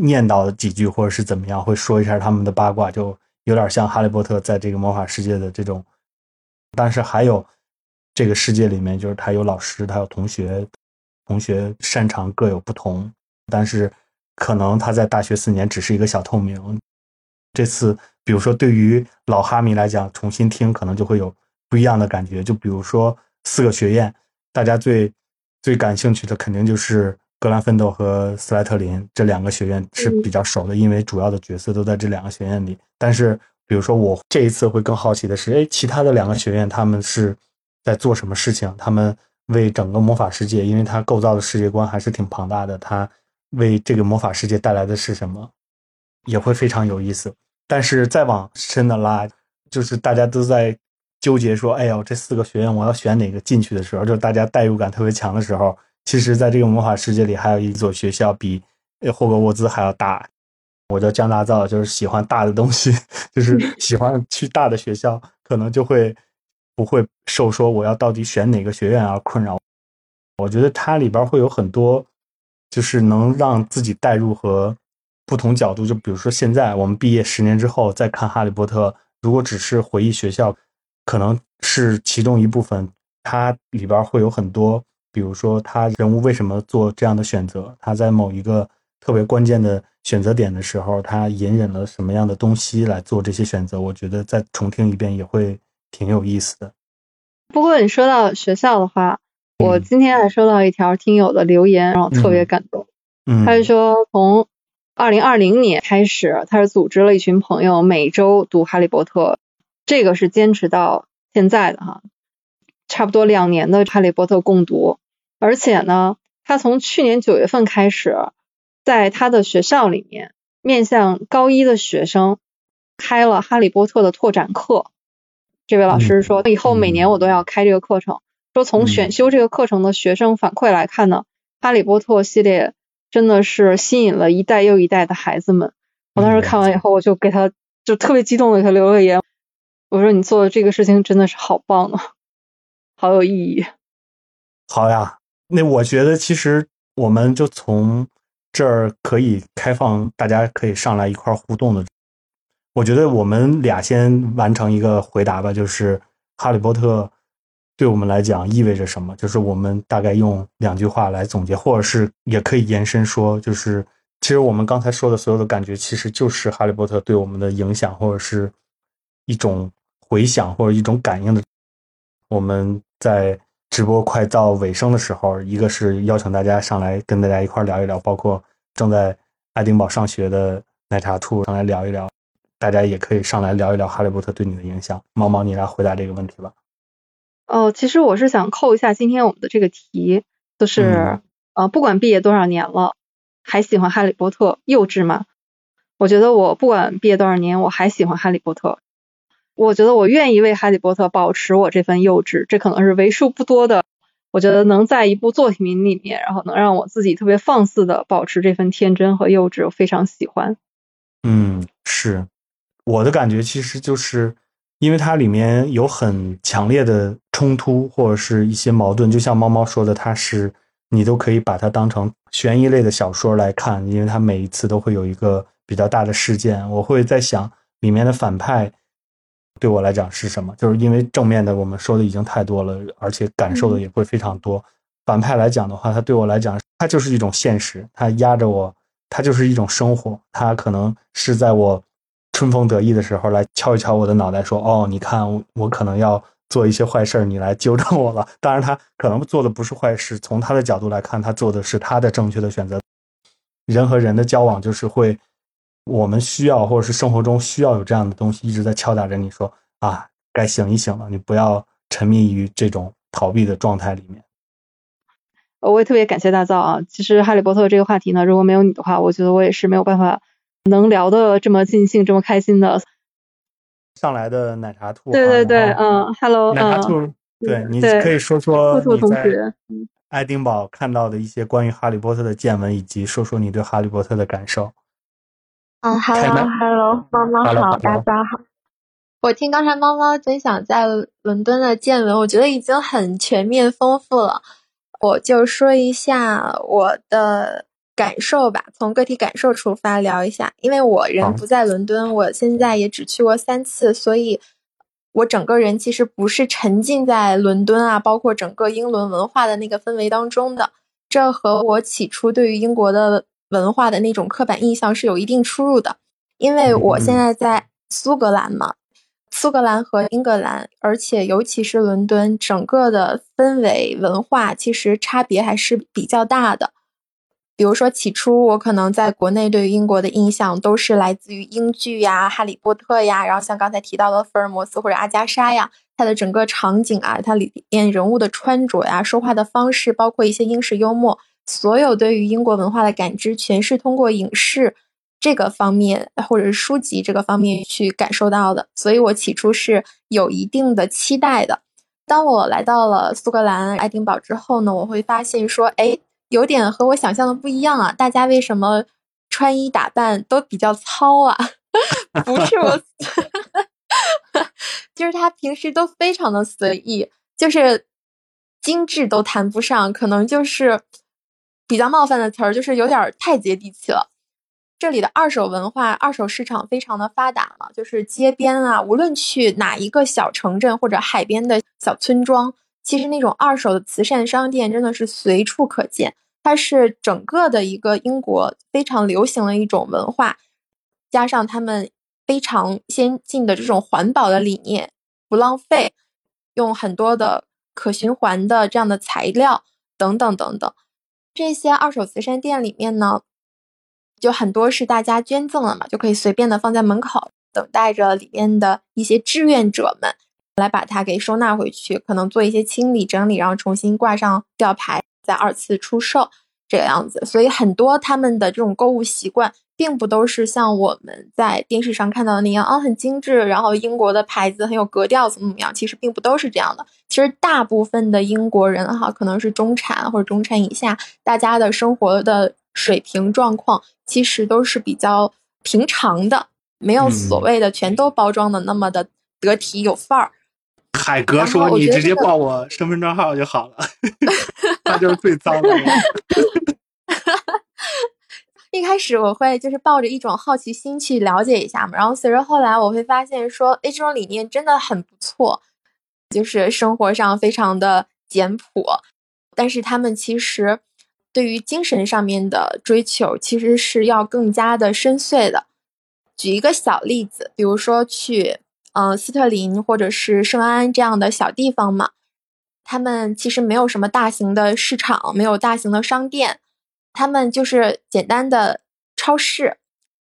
念叨几句，或者是怎么样，会说一下他们的八卦，就有点像哈利波特在这个魔法世界的这种。但是还有这个世界里面，就是他有老师，他有同学，同学擅长各有不同，但是可能他在大学四年只是一个小透明。这次，比如说对于老哈迷来讲，重新听可能就会有不一样的感觉。就比如说四个学院，大家最最感兴趣的肯定就是格兰芬多和斯莱特林这两个学院是比较熟的，因为主要的角色都在这两个学院里。但是，比如说我这一次会更好奇的是，哎，其他的两个学院他们是在做什么事情？他们为整个魔法世界，因为它构造的世界观还是挺庞大的，它为这个魔法世界带来的是什么？也会非常有意思，但是再往深的拉，就是大家都在纠结说：“哎呦，这四个学院我要选哪个进去的时候，就大家代入感特别强的时候，其实，在这个魔法世界里，还有一所学校比霍格沃兹还要大。我叫江大造，就是喜欢大的东西，就是喜欢去大的学校，可能就会不会受说我要到底选哪个学院而困扰。我觉得它里边会有很多，就是能让自己代入和。不同角度，就比如说现在我们毕业十年之后再看《哈利波特》，如果只是回忆学校，可能是其中一部分。它里边会有很多，比如说他人物为什么做这样的选择，他在某一个特别关键的选择点的时候，他隐忍了什么样的东西来做这些选择。我觉得再重听一遍也会挺有意思的。不过你说到学校的话，我今天还收到一条听友的留言，让我特别感动。嗯，他是说从。二零二零年开始，他是组织了一群朋友每周读《哈利波特》，这个是坚持到现在的哈，差不多两年的《哈利波特》共读。而且呢，他从去年九月份开始，在他的学校里面面向高一的学生开了《哈利波特》的拓展课。这位老师说，以后每年我都要开这个课程。说从选修这个课程的学生反馈来看呢，《哈利波特》系列。真的是吸引了一代又一代的孩子们。我当时看完以后，我就给他就特别激动的给他留了言。我说：“你做的这个事情真的是好棒啊，好有意义。”好呀，那我觉得其实我们就从这儿可以开放，大家可以上来一块互动的。我觉得我们俩先完成一个回答吧，就是《哈利波特》。对我们来讲意味着什么？就是我们大概用两句话来总结，或者是也可以延伸说，就是其实我们刚才说的所有的感觉，其实就是《哈利波特》对我们的影响，或者是一种回响或者一种感应的。我们在直播快到尾声的时候，一个是邀请大家上来跟大家一块聊一聊，包括正在爱丁堡上学的奶茶兔上来聊一聊，大家也可以上来聊一聊《哈利波特》对你的影响。猫猫，你来回答这个问题吧。哦，其实我是想扣一下今天我们的这个题，就是呃，不管毕业多少年了，还喜欢哈利波特，幼稚吗？我觉得我不管毕业多少年，我还喜欢哈利波特。我觉得我愿意为哈利波特保持我这份幼稚，这可能是为数不多的。我觉得能在一部作品里面，然后能让我自己特别放肆的保持这份天真和幼稚，我非常喜欢。嗯，是我的感觉，其实就是。因为它里面有很强烈的冲突或者是一些矛盾，就像猫猫说的，它是你都可以把它当成悬疑类的小说来看，因为它每一次都会有一个比较大的事件。我会在想，里面的反派对我来讲是什么？就是因为正面的我们说的已经太多了，而且感受的也会非常多。反派来讲的话，它对我来讲，它就是一种现实，它压着我，它就是一种生活，它可能是在我。春风得意的时候来敲一敲我的脑袋，说：“哦，你看我可能要做一些坏事你来纠正我了。”当然，他可能做的不是坏事，从他的角度来看，他做的是他的正确的选择。人和人的交往就是会，我们需要或者是生活中需要有这样的东西一直在敲打着你说：“啊，该醒一醒了，你不要沉迷于这种逃避的状态里面。”我也特别感谢大造啊！其实《哈利波特》这个话题呢，如果没有你的话，我觉得我也是没有办法。能聊的这么尽兴，这么开心的，上来的奶茶兔，对对对，嗯，Hello，奶茶兔，对你可以说说兔兔同学，爱丁堡看到的一些关于哈利波特的见闻，以及说说你对哈利波特的感受。啊，Hello，Hello，妈妈好，大家好。我听刚才猫猫分享在伦敦的见闻，我觉得已经很全面丰富了。我就说一下我的感受吧，从个体感受出发聊一下。因为我人不在伦敦，我现在也只去过三次，所以我整个人其实不是沉浸在伦敦啊，包括整个英伦文化的那个氛围当中的。这和我起初对于英国的文化的那种刻板印象是有一定出入的。因为我现在在苏格兰嘛。苏格兰和英格兰，而且尤其是伦敦，整个的氛围文化其实差别还是比较大的。比如说，起初我可能在国内对于英国的印象都是来自于英剧呀、哈利波特呀，然后像刚才提到的福尔摩斯或者阿加莎呀，它的整个场景啊，它里面人物的穿着呀、说话的方式，包括一些英式幽默，所有对于英国文化的感知，全是通过影视。这个方面，或者是书籍这个方面去感受到的，所以我起初是有一定的期待的。当我来到了苏格兰爱丁堡之后呢，我会发现说，哎，有点和我想象的不一样啊！大家为什么穿衣打扮都比较糙啊？不是我，就是他平时都非常的随意，就是精致都谈不上，可能就是比较冒犯的词儿，就是有点太接地气了。这里的二手文化、二手市场非常的发达嘛，就是街边啊，无论去哪一个小城镇或者海边的小村庄，其实那种二手的慈善商店真的是随处可见。它是整个的一个英国非常流行的一种文化，加上他们非常先进的这种环保的理念，不浪费，用很多的可循环的这样的材料等等等等。这些二手慈善店里面呢。就很多是大家捐赠了嘛，就可以随便的放在门口，等待着里面的一些志愿者们来把它给收纳回去，可能做一些清理整理，然后重新挂上吊牌，再二次出售这个样子。所以很多他们的这种购物习惯，并不都是像我们在电视上看到的那样啊，很精致，然后英国的牌子很有格调，怎么怎么样？其实并不都是这样的。其实大部分的英国人哈，可能是中产或者中产以下，大家的生活的。水平状况其实都是比较平常的，没有所谓的全都包装的那么的得体有范儿。海格说：“你直接报我身份证号就好了。”那就是最脏的。一开始我会就是抱着一种好奇心去了解一下嘛，然后随着后来我会发现说，哎，这种理念真的很不错，就是生活上非常的简朴，但是他们其实。对于精神上面的追求，其实是要更加的深邃的。举一个小例子，比如说去，嗯，斯特林或者是圣安这样的小地方嘛，他们其实没有什么大型的市场，没有大型的商店，他们就是简单的超市，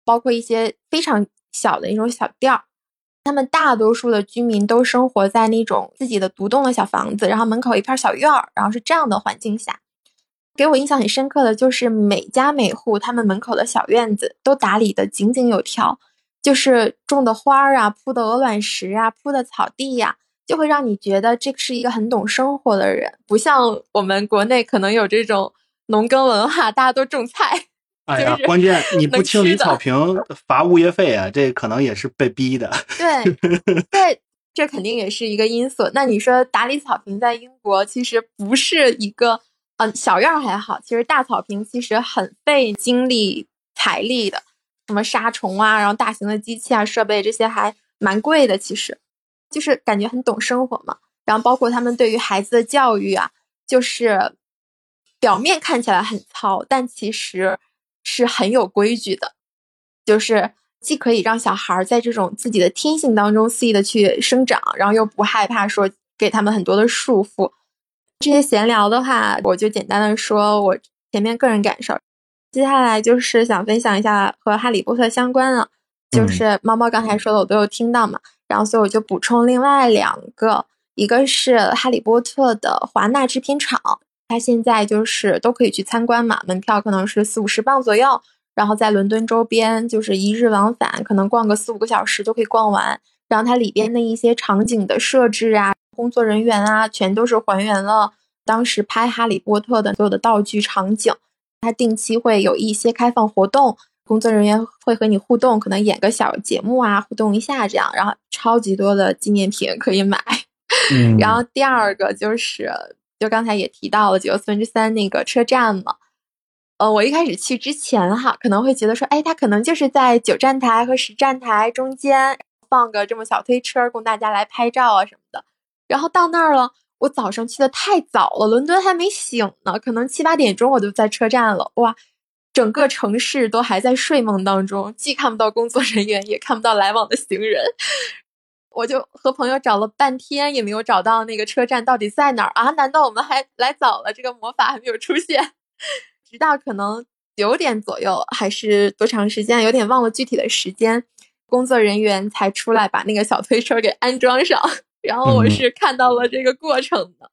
包括一些非常小的那种小店儿。他们大多数的居民都生活在那种自己的独栋的小房子，然后门口一片小院儿，然后是这样的环境下。给我印象很深刻的就是每家每户他们门口的小院子都打理的井井有条，就是种的花儿啊、铺的鹅卵石啊、铺的草地呀，就会让你觉得这是一个很懂生活的人，不像我们国内可能有这种农耕文化，大家都种菜。哎呀，关键你不清理草坪罚物业费啊，这可能也是被逼的。对，对，这肯定也是一个因素。那你说打理草坪在英国其实不是一个。嗯，小院还好，其实大草坪其实很费精力财力的，什么杀虫啊，然后大型的机器啊、设备这些还蛮贵的。其实，就是感觉很懂生活嘛。然后包括他们对于孩子的教育啊，就是表面看起来很糙，但其实是很有规矩的。就是既可以让小孩在这种自己的天性当中肆意的去生长，然后又不害怕说给他们很多的束缚。这些闲聊的话，我就简单的说，我前面个人感受。接下来就是想分享一下和哈利波特相关的，就是猫猫刚才说的，我都有听到嘛。然后所以我就补充另外两个，一个是哈利波特的华纳制片厂，它现在就是都可以去参观嘛，门票可能是四五十磅左右，然后在伦敦周边就是一日往返，可能逛个四五个小时就可以逛完。然后它里边的一些场景的设置啊。工作人员啊，全都是还原了当时拍《哈利波特》的所有的道具场景。它定期会有一些开放活动，工作人员会和你互动，可能演个小节目啊，互动一下这样，然后超级多的纪念品可以买。嗯，然后第二个就是，就刚才也提到了九又四分之三那个车站嘛。呃，我一开始去之前哈，可能会觉得说，哎，它可能就是在九站台和十站台中间放个这么小推车，供大家来拍照啊什么的。然后到那儿了，我早上去的太早了，伦敦还没醒呢，可能七八点钟我就在车站了。哇，整个城市都还在睡梦当中，既看不到工作人员，也看不到来往的行人。我就和朋友找了半天，也没有找到那个车站到底在哪儿啊？难道我们还来早了？这个魔法还没有出现？直到可能九点左右，还是多长时间？有点忘了具体的时间，工作人员才出来把那个小推车给安装上。然后我是看到了这个过程的。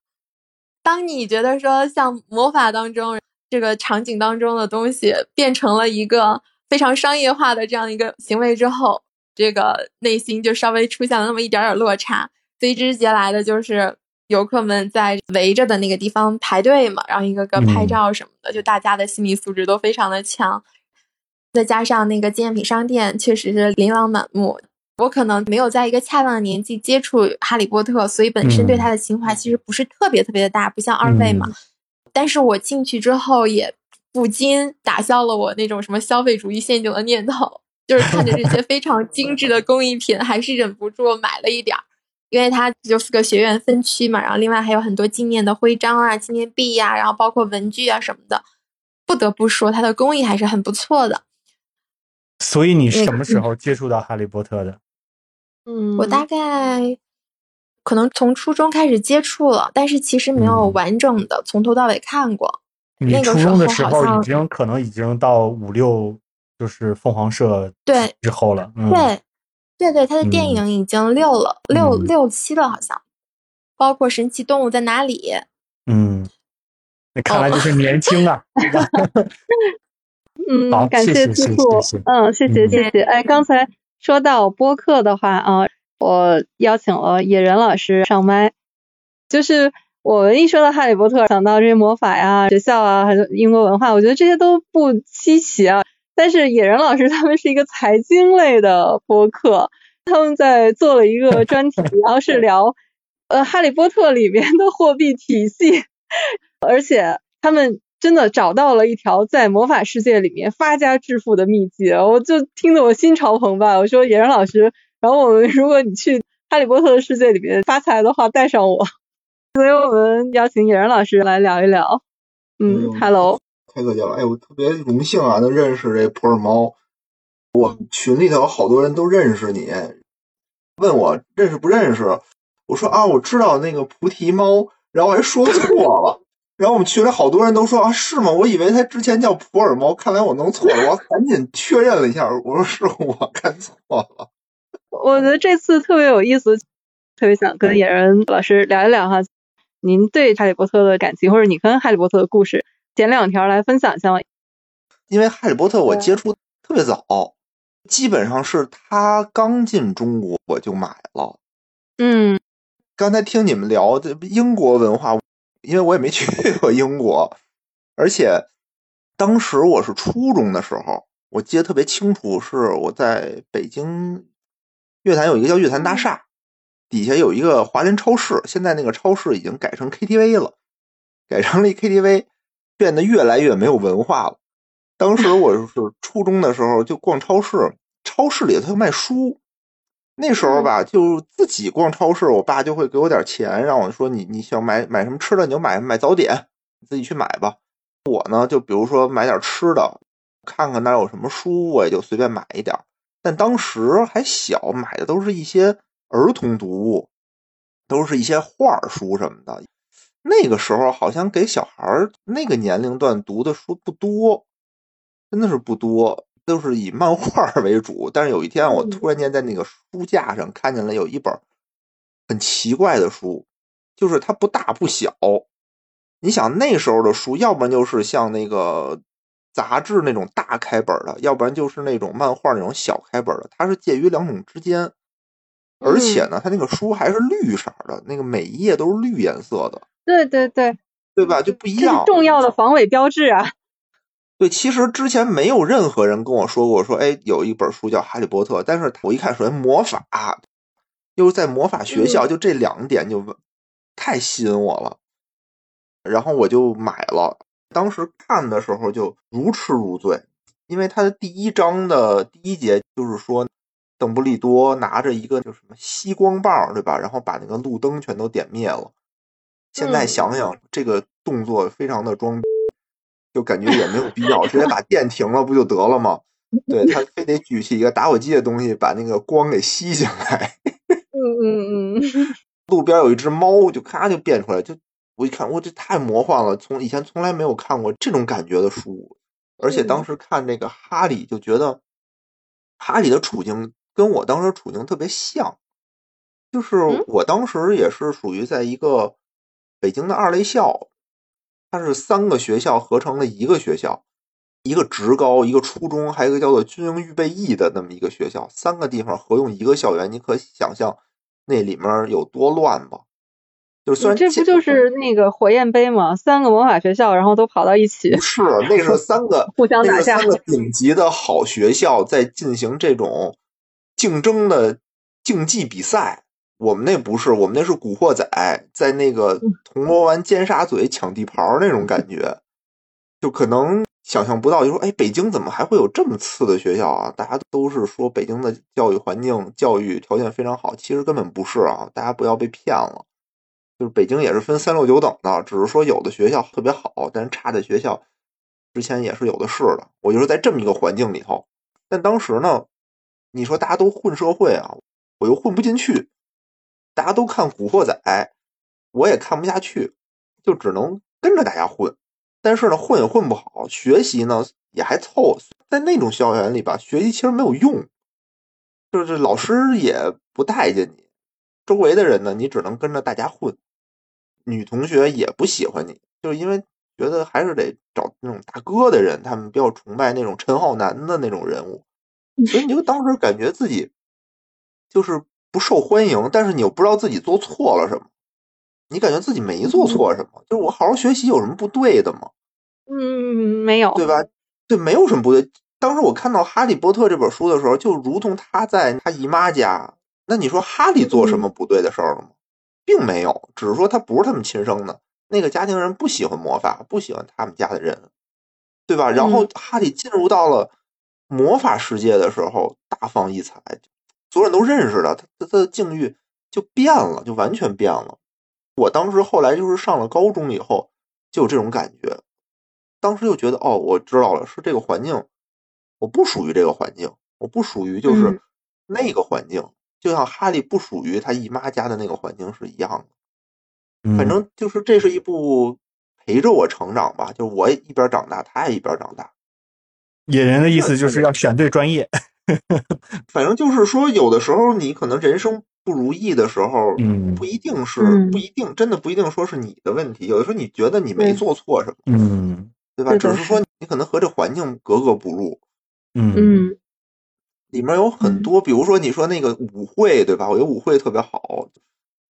当你觉得说像魔法当中这个场景当中的东西变成了一个非常商业化的这样一个行为之后，这个内心就稍微出现了那么一点点落差。随之而来的就是。游客们在围着的那个地方排队嘛，然后一个个拍照什么的，就大家的心理素质都非常的强。再加上那个纪念品商店确实是琳琅满目。我可能没有在一个恰当的年纪接触哈利波特，所以本身对他的情怀其实不是特别特别的大，不像二位嘛。但是我进去之后也不禁打消了我那种什么消费主义陷阱的念头，就是看着这些非常精致的工艺品，还是忍不住买了一点儿。因为它就是个学院分区嘛，然后另外还有很多纪念的徽章啊、纪念币呀，然后包括文具啊什么的，不得不说它的工艺还是很不错的。所以你什么时候接触到哈利波特的？嗯，我大概可能从初中开始接触了，但是其实没有完整的从头到尾看过。你初中的时候已经可能已经到五六，就是凤凰社对之后了。对。对对，他的电影已经六了，六六七了，好像，包括《神奇动物在哪里》。嗯，那看来就是年轻啊。嗯，感谢兔兔。嗯，谢谢谢谢。哎，刚才说到播客的话啊，我邀请了野人老师上麦。就是我们一说到哈利波特，想到这些魔法呀、学校啊，还有英国文化，我觉得这些都不稀奇啊。但是野人老师他们是一个财经类的播客，他们在做了一个专题，然后是聊呃《哈利波特》里面的货币体系，而且他们真的找到了一条在魔法世界里面发家致富的秘籍，我就听得我心潮澎湃。我说野人老师，然后我们如果你去《哈利波特》的世界里面发财的话，带上我。所以我们邀请野人老师来聊一聊。嗯，Hello。太客气了，哎，我特别荣幸啊，能认识这普洱猫。我群里头有好多人都认识你，问我认识不认识。我说啊，我知道那个菩提猫，然后我还说错了。然后我们群里好多人都说啊，是吗？我以为它之前叫普洱猫，看来我弄错了。我赶紧确认了一下，我说是我看错了。我觉得这次特别有意思，特别想跟野人老师聊一聊哈，您对哈利波特的感情，或者你跟哈利波特的故事。剪两条来分享一下吗？因为《哈利波特》我接触特别早，基本上是他刚进中国我就买了。嗯，刚才听你们聊这英国文化，因为我也没去过英国，而且当时我是初中的时候，我记得特别清楚，是我在北京乐坛有一个叫乐坛大厦，底下有一个华联超市，现在那个超市已经改成 KTV 了，改成了一 KTV。变得越来越没有文化了。当时我是初中的时候，就逛超市，超市里头卖书。那时候吧，就自己逛超市，我爸就会给我点钱，让我说你你想买买什么吃的，你就买买早点，你自己去买吧。我呢，就比如说买点吃的，看看那有什么书，我也就随便买一点。但当时还小，买的都是一些儿童读物，都是一些画书什么的。那个时候好像给小孩那个年龄段读的书不多，真的是不多，都是以漫画为主。但是有一天，我突然间在那个书架上看见了有一本很奇怪的书，就是它不大不小。你想那时候的书，要不然就是像那个杂志那种大开本的，要不然就是那种漫画那种小开本的，它是介于两种之间。而且呢，它那个书还是绿色的，那个每一页都是绿颜色的。对对对，对吧？就不一样，重要的防伪标志啊。对，其实之前没有任何人跟我说过，说哎，有一本书叫《哈利波特》，但是我一看，首先魔法，又是在魔法学校，就这两点就太吸引我了，然后我就买了。当时看的时候就如痴如醉，因为它的第一章的第一节就是说，邓布利多拿着一个就什么吸光棒，对吧？然后把那个路灯全都点灭了。现在想想，这个动作非常的装逼。就感觉也没有必要，直接把电停了不就得了吗？对他非得举起一个打火机的东西，把那个光给吸进来。嗯嗯嗯。路边有一只猫，就咔就变出来，就我一看，我这太魔幻了，从以前从来没有看过这种感觉的书，而且当时看这个哈利，就觉得哈利的处境跟我当时处境特别像，就是我当时也是属于在一个北京的二类校。它是三个学校合成了一个学校，一个职高，一个初中，还有一个叫做军营预备役的那么一个学校，三个地方合用一个校园，你可想象那里面有多乱吧？就虽然这不就是那个火焰杯吗？三个魔法学校，然后都跑到一起，不是，那是三个 互相打架，三个顶级的好学校在进行这种竞争的竞技比赛。我们那不是，我们那是古惑仔在那个铜锣湾尖沙咀抢地盘那种感觉，就可能想象不到，就说哎，北京怎么还会有这么次的学校啊？大家都是说北京的教育环境、教育条件非常好，其实根本不是啊！大家不要被骗了，就是北京也是分三六九等的，只是说有的学校特别好，但是差的学校之前也是有的是的。我就是在这么一个环境里头，但当时呢，你说大家都混社会啊，我又混不进去。大家都看《古惑仔》，我也看不下去，就只能跟着大家混。但是呢，混也混不好，学习呢也还凑。在那种校园里吧，学习其实没有用，就是老师也不待见你，周围的人呢，你只能跟着大家混。女同学也不喜欢你，就是因为觉得还是得找那种大哥的人，他们比较崇拜那种陈浩南的那种人物，所以你就当时感觉自己就是。不受欢迎，但是你又不知道自己做错了什么，你感觉自己没做错什么，就是我好好学习有什么不对的吗？嗯，没有，对吧？对，没有什么不对。当时我看到《哈利波特》这本书的时候，就如同他在他姨妈家，那你说哈利做什么不对的事儿了吗？并没有，只是说他不是他们亲生的，那个家庭人不喜欢魔法，不喜欢他们家的人，对吧？然后哈利进入到了魔法世界的时候，大放异彩。所有人都认识他，他他的境遇就变了，就完全变了。我当时后来就是上了高中以后，就有这种感觉。当时就觉得，哦，我知道了，是这个环境，我不属于这个环境，我不属于就是那个环境，就像哈利不属于他姨妈家的那个环境是一样的。反正就是这是一部陪着我成长吧，就是我也一边长大，他也一边长大。野人的意思就是要选对专业。反正就是说，有的时候你可能人生不如意的时候，嗯，不一定是不一定，真的不一定说是你的问题。有的时候你觉得你没做错什么，嗯，对吧？只是说你可能和这环境格格不入，嗯，里面有很多，比如说你说那个舞会，对吧？我觉得舞会特别好，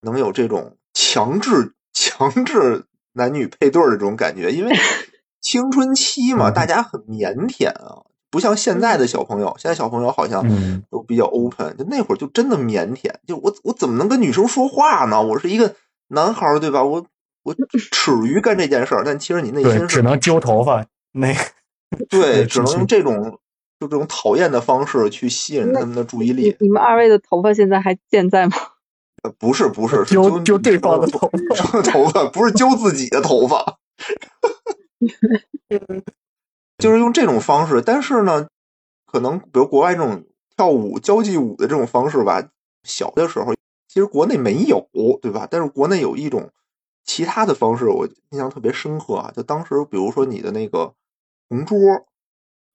能有这种强制强制男女配对的这种感觉，因为青春期嘛，大家很腼腆啊。不像现在的小朋友，现在小朋友好像都比较 open，就那会儿就真的腼腆。就我我怎么能跟女生说话呢？我是一个男孩儿，对吧？我我耻 于干这件事儿，但其实你内心只能揪头发，那 对，只能用这种就这种讨厌的方式去吸引他们的注意力。你们二位的头发现在还健在吗？呃，不是不是，揪揪对方的头发，头发不是揪自己的头发。就是用这种方式，但是呢，可能比如国外这种跳舞交际舞的这种方式吧，小的时候其实国内没有，对吧？但是国内有一种其他的方式，我印象特别深刻啊。就当时比如说你的那个同桌，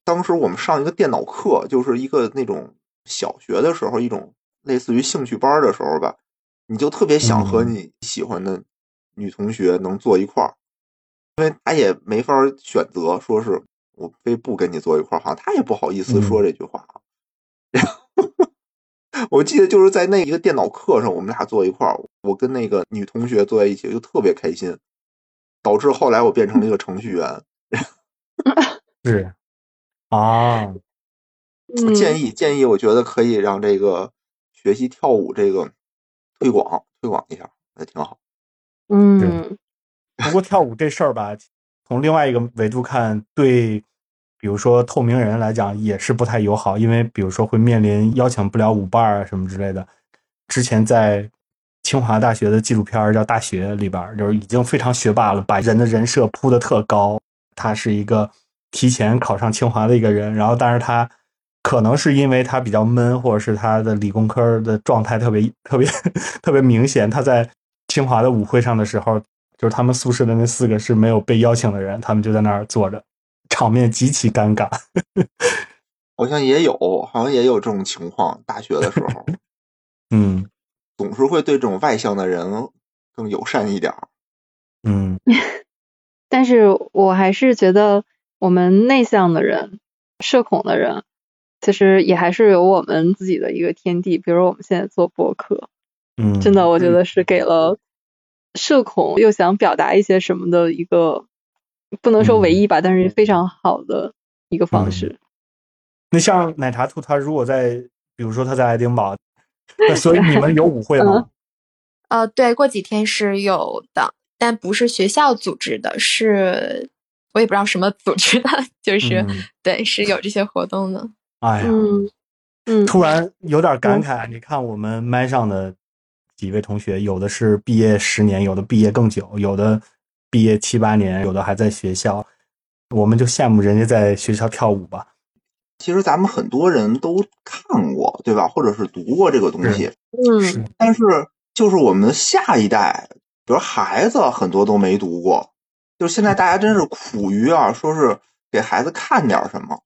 当时我们上一个电脑课，就是一个那种小学的时候一种类似于兴趣班的时候吧，你就特别想和你喜欢的女同学能坐一块儿，因为他也没法选择，说是。我非不跟你坐一块儿，好像他也不好意思说这句话。然后我记得就是在那一个电脑课上，我们俩坐一块儿，我跟那个女同学坐在一起，就特别开心，导致后来我变成了一个程序员。是啊，嗯，建议建议，我觉得可以让这个学习跳舞这个推广推广一下，也挺好。嗯，不过跳舞这事儿吧，从另外一个维度看，对，比如说透明人来讲也是不太友好，因为比如说会面临邀请不了舞伴啊什么之类的。之前在清华大学的纪录片叫《大学》里边，就是已经非常学霸了，把人的人设铺的特高。他是一个提前考上清华的一个人，然后但是他可能是因为他比较闷，或者是他的理工科的状态特别特别特别明显，他在清华的舞会上的时候，就是他们宿舍的那四个是没有被邀请的人，他们就在那儿坐着，场面极其尴尬。好像也有，好像也有这种情况。大学的时候，嗯总是会对这种外向的人更友善一点儿。嗯 但是我还是觉得我们内向的人、社恐的人，其实也还是有我们自己的一个天地。比如我们现在做播客，嗯，真的，我觉得是给了社恐又想表达一些什么的一个，不能说唯一吧，但是非常好的一个方式。那像奶茶兔，他如果在，比如说他在爱丁堡，那所以你们有舞会 吗？呃，对，过几天是有的，但不是学校组织的，是我也不知道什么组织的，就是、嗯对，是有这些活动的。哎呀，嗯嗯，突然有点感慨。你看我们麦上的几位同学，有的是毕业十年，有的毕业更久，有的毕业七八年，有的还在学校。我们就羡慕人家在学校跳舞吧。其实咱们很多人都看过，对吧？或者是读过这个东西，嗯但是就是我们下一代，比如孩子很多都没读过，就是现在大家真是苦于啊，说是给孩子看点什么。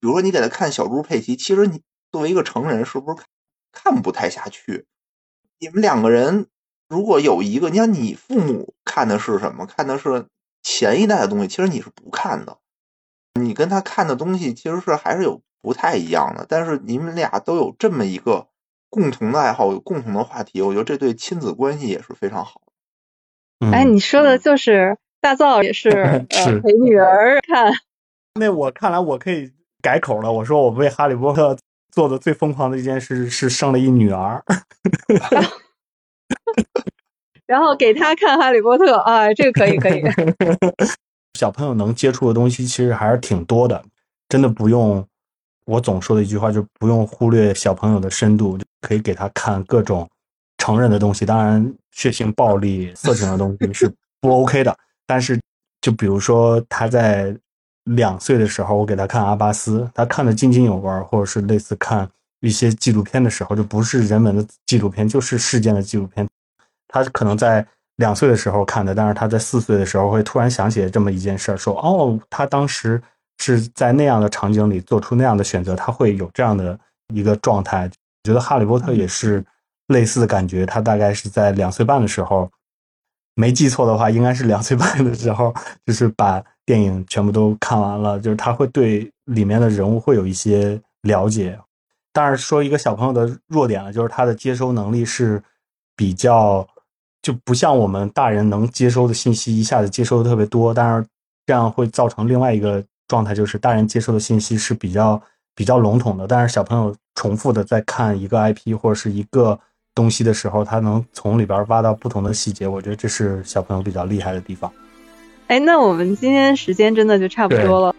比如说你给他看小猪佩奇，其实你作为一个成人，是不是看看不太下去？你们两个人如果有一个，你看你父母看的是什么？看的是前一代的东西，其实你是不看的。你跟他看的东西其实是还是有不太一样的，但是你们俩都有这么一个共同的爱好，有共同的话题，我觉得这对亲子关系也是非常好哎，你说的就是大造也 是陪女儿看，那我看来我可以改口了。我说我为哈利波特做的最疯狂的一件事是生了一女儿。然后给他看哈利波特啊，这个可以可以。小朋友能接触的东西其实还是挺多的，真的不用我总说的一句话，就不用忽略小朋友的深度，就可以给他看各种成人的东西。当然，血腥、暴力、色情的东西是不 OK 的。但是，就比如说他在两岁的时候，我给他看阿巴斯，他看得津津有味，或者是类似看一些纪录片的时候，就不是人文的纪录片，就是事件的纪录片。他可能在两岁的时候看的，但是他在四岁的时候会突然想起这么一件事儿，说哦，他当时是在那样的场景里做出那样的选择，他会有这样的一个状态。我觉得《哈利波特》也是类似的感觉，他大概是在两岁半的时候，没记错的话，应该是两岁半的时候，就是把电影全部都看完了，就是他会对里面的人物会有一些了解。当然，说一个小朋友的弱点了，就是他的接收能力是比较。就不像我们大人能接收的信息一下子接收的特别多，但是这样会造成另外一个状态，就是大人接收的信息是比较比较笼统的，但是小朋友重复的在看一个 IP 或者是一个东西的时候，他能从里边挖到不同的细节，我觉得这是小朋友比较厉害的地方。哎，那我们今天时间真的就差不多了，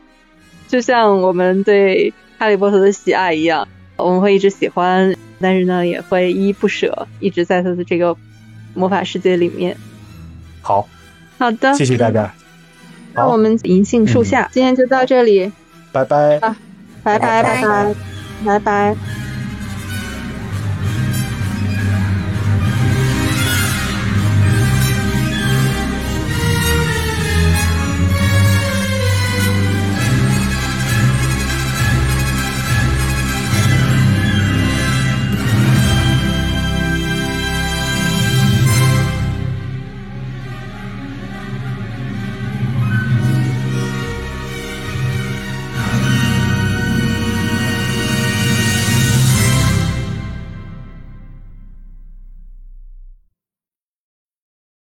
就像我们对哈利波特的喜爱一样，我们会一直喜欢，但是呢也会依依不舍，一直在他的这个。魔法世界里面，好，好的，谢谢大家。那我们银杏树下、嗯、今天就到这里，拜拜，啊，拜拜拜拜。拜拜。